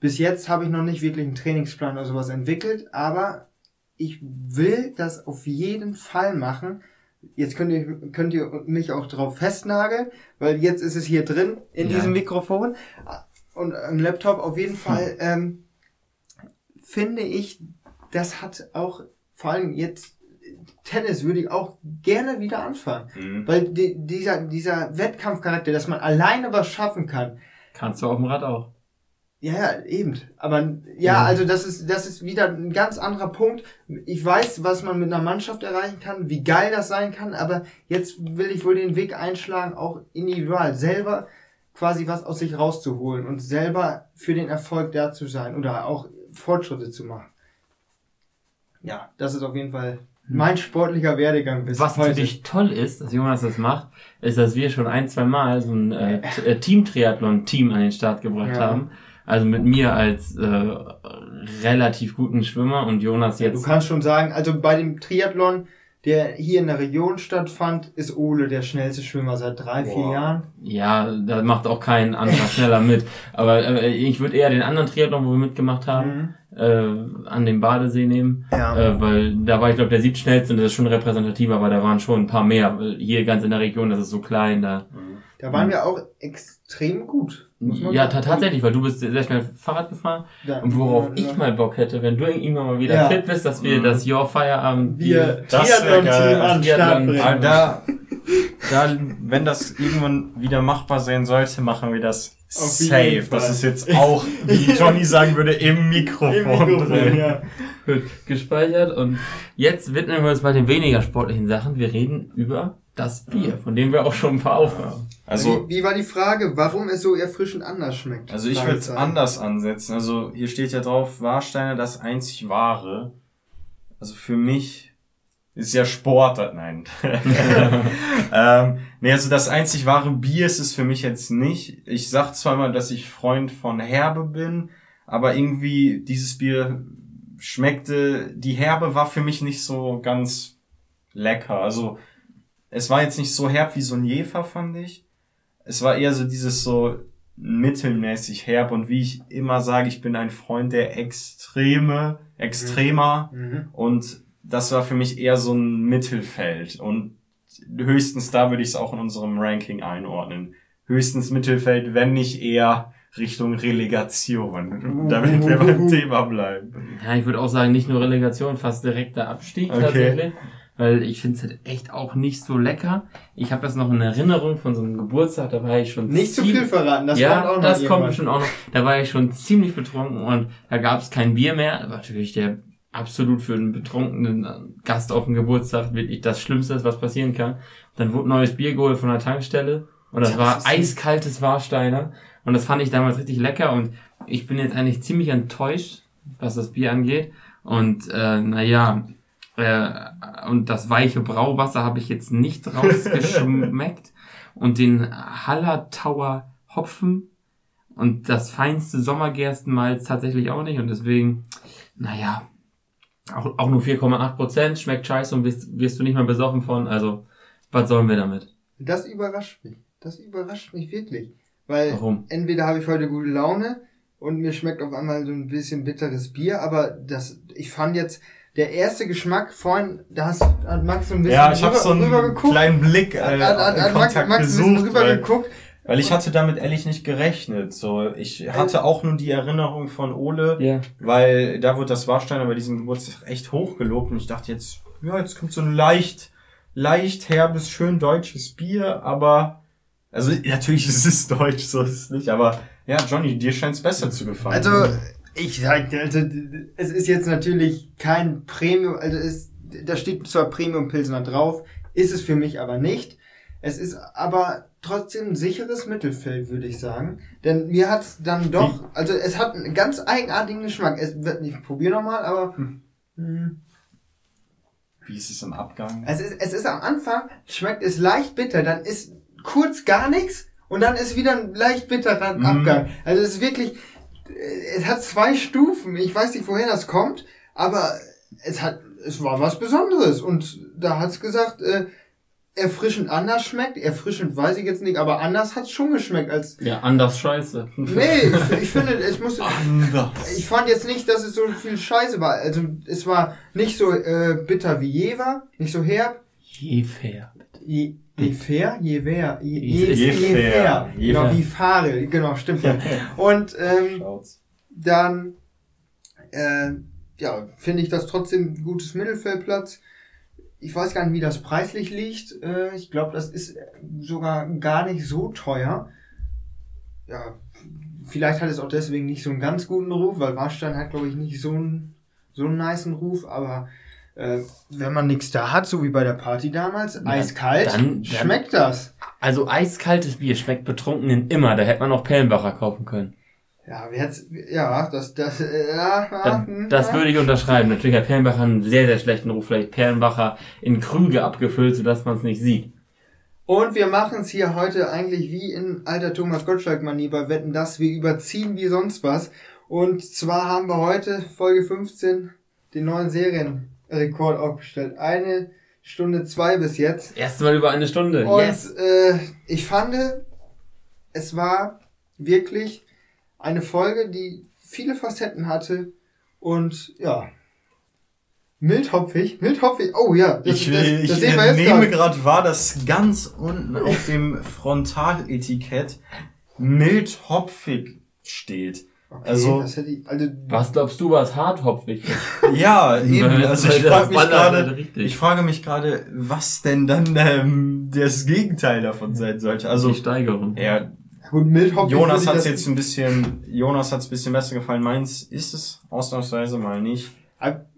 Bis jetzt habe ich noch nicht wirklich einen Trainingsplan oder sowas entwickelt, aber ich will das auf jeden Fall machen. Jetzt könnt ihr, könnt ihr mich auch drauf festnageln, weil jetzt ist es hier drin in Ja. diesem Mikrofon und im Laptop auf jeden Fall ähm, finde ich, das hat auch vor allem jetzt Tennis würde ich auch gerne wieder anfangen, Mhm. weil die, dieser dieser Wettkampfcharakter, dass man alleine was schaffen kann, Kannst du auf dem Rad auch. Ja, ja, eben. Aber ja, Ja. also das ist, das ist wieder ein ganz anderer Punkt. Ich weiß, was man mit einer Mannschaft erreichen kann, wie geil das sein kann, aber jetzt will ich wohl den Weg einschlagen, auch individual, selber quasi was aus sich rauszuholen und selber für den Erfolg da zu sein oder auch Fortschritte zu machen. Ja, das ist auf jeden Fall mein sportlicher Werdegang bis Was heute. natürlich toll ist, dass Jonas das macht, ist, dass wir schon ein, zwei Mal so ein äh, äh, Team-Triathlon-Team an den Start gebracht Ja. haben. Also mit mir als äh, relativ guten Schwimmer und Jonas Du jetzt. kannst schon sagen, also bei dem Triathlon, der hier in der Region stattfand, ist Ole der schnellste Schwimmer seit drei, vier Boah. Jahren. Ja, da macht auch kein anderer schneller mit. Aber äh, ich würde eher den anderen Triathlon, wo wir mitgemacht haben, äh, an den Badesee nehmen. Ja. Äh, weil da war ich glaube der siebtschnellste und das ist schon repräsentativ, aber da waren schon ein paar mehr. Hier ganz in der Region, das ist so klein, da. Da waren wir auch extrem gut. Muss man Ja, tatsächlich, weil du bist sehr schnell Fahrrad gefahren. Ja. Und worauf Ja. ich mal Bock hätte, wenn du irgendwann mal wieder Ja. fit bist, dass wir Mhm. das Your Feierabend wir Triathlon-Team da, da, wenn das irgendwann wieder machbar sein sollte, machen wir das Auf safe. Das ist jetzt auch, wie Johnny sagen würde, im Mikrofon, Im Mikrofon, drin. ja. wird gespeichert. Und jetzt widmen wir uns mal den weniger sportlichen Sachen. Wir reden über das Bier, von dem wir auch schon ein paar aufhaben. Also, wie, wie war die Frage, warum es so erfrischend anders schmeckt? also ich würde es anders ansetzen. Also hier steht ja drauf, Warsteiner das einzig wahre. Also für mich ist ja Sport, nein. ähm, nee, also das einzig wahre Bier ist es für mich jetzt nicht. Ich sag zwar mal, dass ich Freund von Herbe bin, aber irgendwie dieses Bier schmeckte, die Herbe war für mich nicht so ganz lecker. Also es war jetzt nicht so herb wie so ein Jefer, fand ich. Es war eher so dieses so mittelmäßig herb und wie ich immer sage, ich bin ein Freund der Extreme, Extremer Mhm. und das war für mich eher so ein Mittelfeld und höchstens da würde ich es auch in unserem Ranking einordnen. Höchstens Mittelfeld, wenn nicht eher Richtung Relegation, damit wir beim Thema bleiben. Ja, ich würde auch sagen, nicht nur Relegation, fast direkter Abstieg Okay. tatsächlich. Weil ich finde es halt echt auch nicht so lecker. Ich habe das noch in Erinnerung von so einem Geburtstag, da war ich schon Nicht zu viel verraten, das ja, kommt auch noch das kommt irgendwann. bestimmt auch noch. Da war ich schon ziemlich betrunken und da gab es kein Bier mehr. Das war natürlich der absolut für einen betrunkenen Gast auf dem Geburtstag wirklich das Schlimmste, was passieren kann. Dann wurde neues Bier geholt von der Tankstelle und das, Das war eiskaltes Warsteiner und das fand ich damals richtig lecker und ich bin jetzt eigentlich ziemlich enttäuscht, was das Bier angeht. Und äh, naja, äh, und das weiche Brauwasser habe ich jetzt nicht rausgeschmeckt. und den Hallertauer Hopfen und das feinste Sommergerstenmalz tatsächlich auch nicht. Und deswegen, naja, auch, auch nur 4,8 Prozent, schmeckt scheiße und wirst, wirst du nicht mehr besoffen von. Also, was sollen wir damit? Das überrascht mich. Das überrascht mich wirklich. Weil Warum? entweder habe ich heute gute Laune und mir schmeckt auf einmal so ein bisschen bitteres Bier, aber das, ich fand jetzt, der erste Geschmack vorhin, da hast, hat Max so ein bisschen Ja, ich habe so einen rüber geguckt. kleinen Blick äh, Hat, hat, Max, Kontakt Max ein bisschen gesucht, rüber weil, geguckt. weil ich hatte damit ehrlich nicht gerechnet. So, ich hatte auch nur die Erinnerung von Ole, Ja. weil da wurde das Warsteiner bei diesem Geburtstag echt hoch gelobt und ich dachte jetzt, ja, jetzt kommt so ein leicht, leicht herbes, schön deutsches Bier, aber also natürlich ist es deutsch, so ist es nicht, aber ja, Johnny, dir scheint es besser zu gefallen. Also, ich sag, also, es ist jetzt natürlich kein Premium, also es, da steht zwar Premium Pilsner drauf, ist es für mich aber nicht. Es ist aber trotzdem ein sicheres Mittelfeld, würde ich sagen. Denn mir hat's dann doch, also es hat einen ganz eigenartigen Geschmack. Es wird nicht, probier nochmal, aber hm, wie ist es im Abgang? es ist, es ist am Anfang, schmeckt es leicht bitter, dann ist kurz gar nichts und dann ist wieder ein leicht bitterer Mhm. Abgang. Also es ist wirklich, es hat zwei Stufen. Ich weiß nicht, woher das kommt, aber es hat, es war was Besonderes und da hat's gesagt, äh, erfrischend anders schmeckt. Erfrischend weiß ich jetzt nicht, aber anders hat's schon geschmeckt als, Ja, anders scheiße. nee, ich, ich finde, es muss, Anders. ich fand jetzt nicht, dass es so viel Scheiße war. Also es war nicht so äh, bitter wie Jever, nicht so herb, Je fair. Je, je fair, je wer, je, Je- je, je je fair. fair. Je Genau, fair. wie Fahre, genau, stimmt ja. Und ähm, dann äh, ja, finde ich das trotzdem ein gutes Mittelfeldplatz. Ich weiß gar nicht, wie das preislich liegt. Äh, ich glaube, das ist sogar gar nicht so teuer. Ja, vielleicht hat es auch deswegen nicht so einen ganz guten Ruf, weil Warstein hat, glaube ich, nicht so einen, so einen niceen Ruf, aber äh, wenn man nichts da hat, so wie bei der Party damals, eiskalt, dann- dann- schmeckt das. Also eiskaltes Bier schmeckt Betrunkenen immer. Da hätte man auch Perlenbacher kaufen können. Ja, hat's, ja, das, das, äh, ja, ja, Das, hm, das ja. würde ich unterschreiben. Natürlich hat Perlenbacher einen sehr, sehr schlechten Ruf. Vielleicht Perlenbacher in Krüge abgefüllt, sodass man es nicht sieht. Und wir machen es hier heute eigentlich wie in alter Thomas Gottschalk-Manie bei Wetten, dass wir überziehen wie sonst was. Und zwar haben wir heute, Folge 15, den neuen Serienrekord aufgestellt. Eine Stunde zwei bis jetzt. Erste Mal über eine Stunde. Und yes. äh, ich fand, es war wirklich eine Folge, die viele Facetten hatte. Und ja, mildhopfig, mildhopfig. Oh ja, das, Ich, das, das ich sehen wir jetzt nehme gerade. gerade wahr, dass ganz unten auf dem Frontaletikett mild hopfig steht. Okay, also- das hätte ich, also Was glaubst du, was harthopfig ist? Ja, eben. Also ich Das frage mich gerade, halt richtig. ich frage mich gerade, was denn dann ähm, das Gegenteil davon sein sollte. Also die Steigerung. ja, gut, mildhopfig. Jonas würde ich hat es das- jetzt ein bisschen, Jonas hat es ein bisschen besser gefallen. Meins ist es ausnahmsweise mal nicht.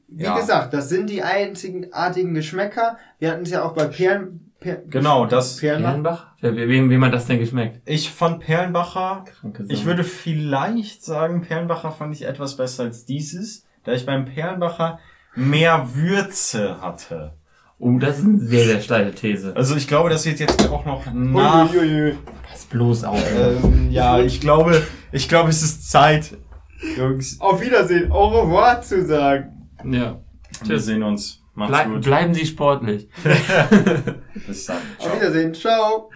Wie Ja. gesagt, das sind die einzigartigen Geschmäcker. Wir hatten es ja auch bei Perlen. Per, Genau, das. Perlenbach. Wem, wem hat das denn geschmeckt? Ich fand Perlenbacher Ich würde vielleicht sagen, Perlenbacher fand ich etwas besser als dieses, da ich beim Perlenbacher mehr Würze hatte. Oh, das ist eine sehr, sehr steile These. Also ich glaube, das wird jetzt auch noch nach. Uiuiui. Pass bloß auf. Ähm, ja, ich glaube, ich glaube, es ist Zeit, Jungs. Auf Wiedersehen, au revoir zu sagen. Ja. Wir sehen uns. Macht's Blei gut. bleiben Sie sportlich. Bis dann. Auf Wiedersehen, ciao.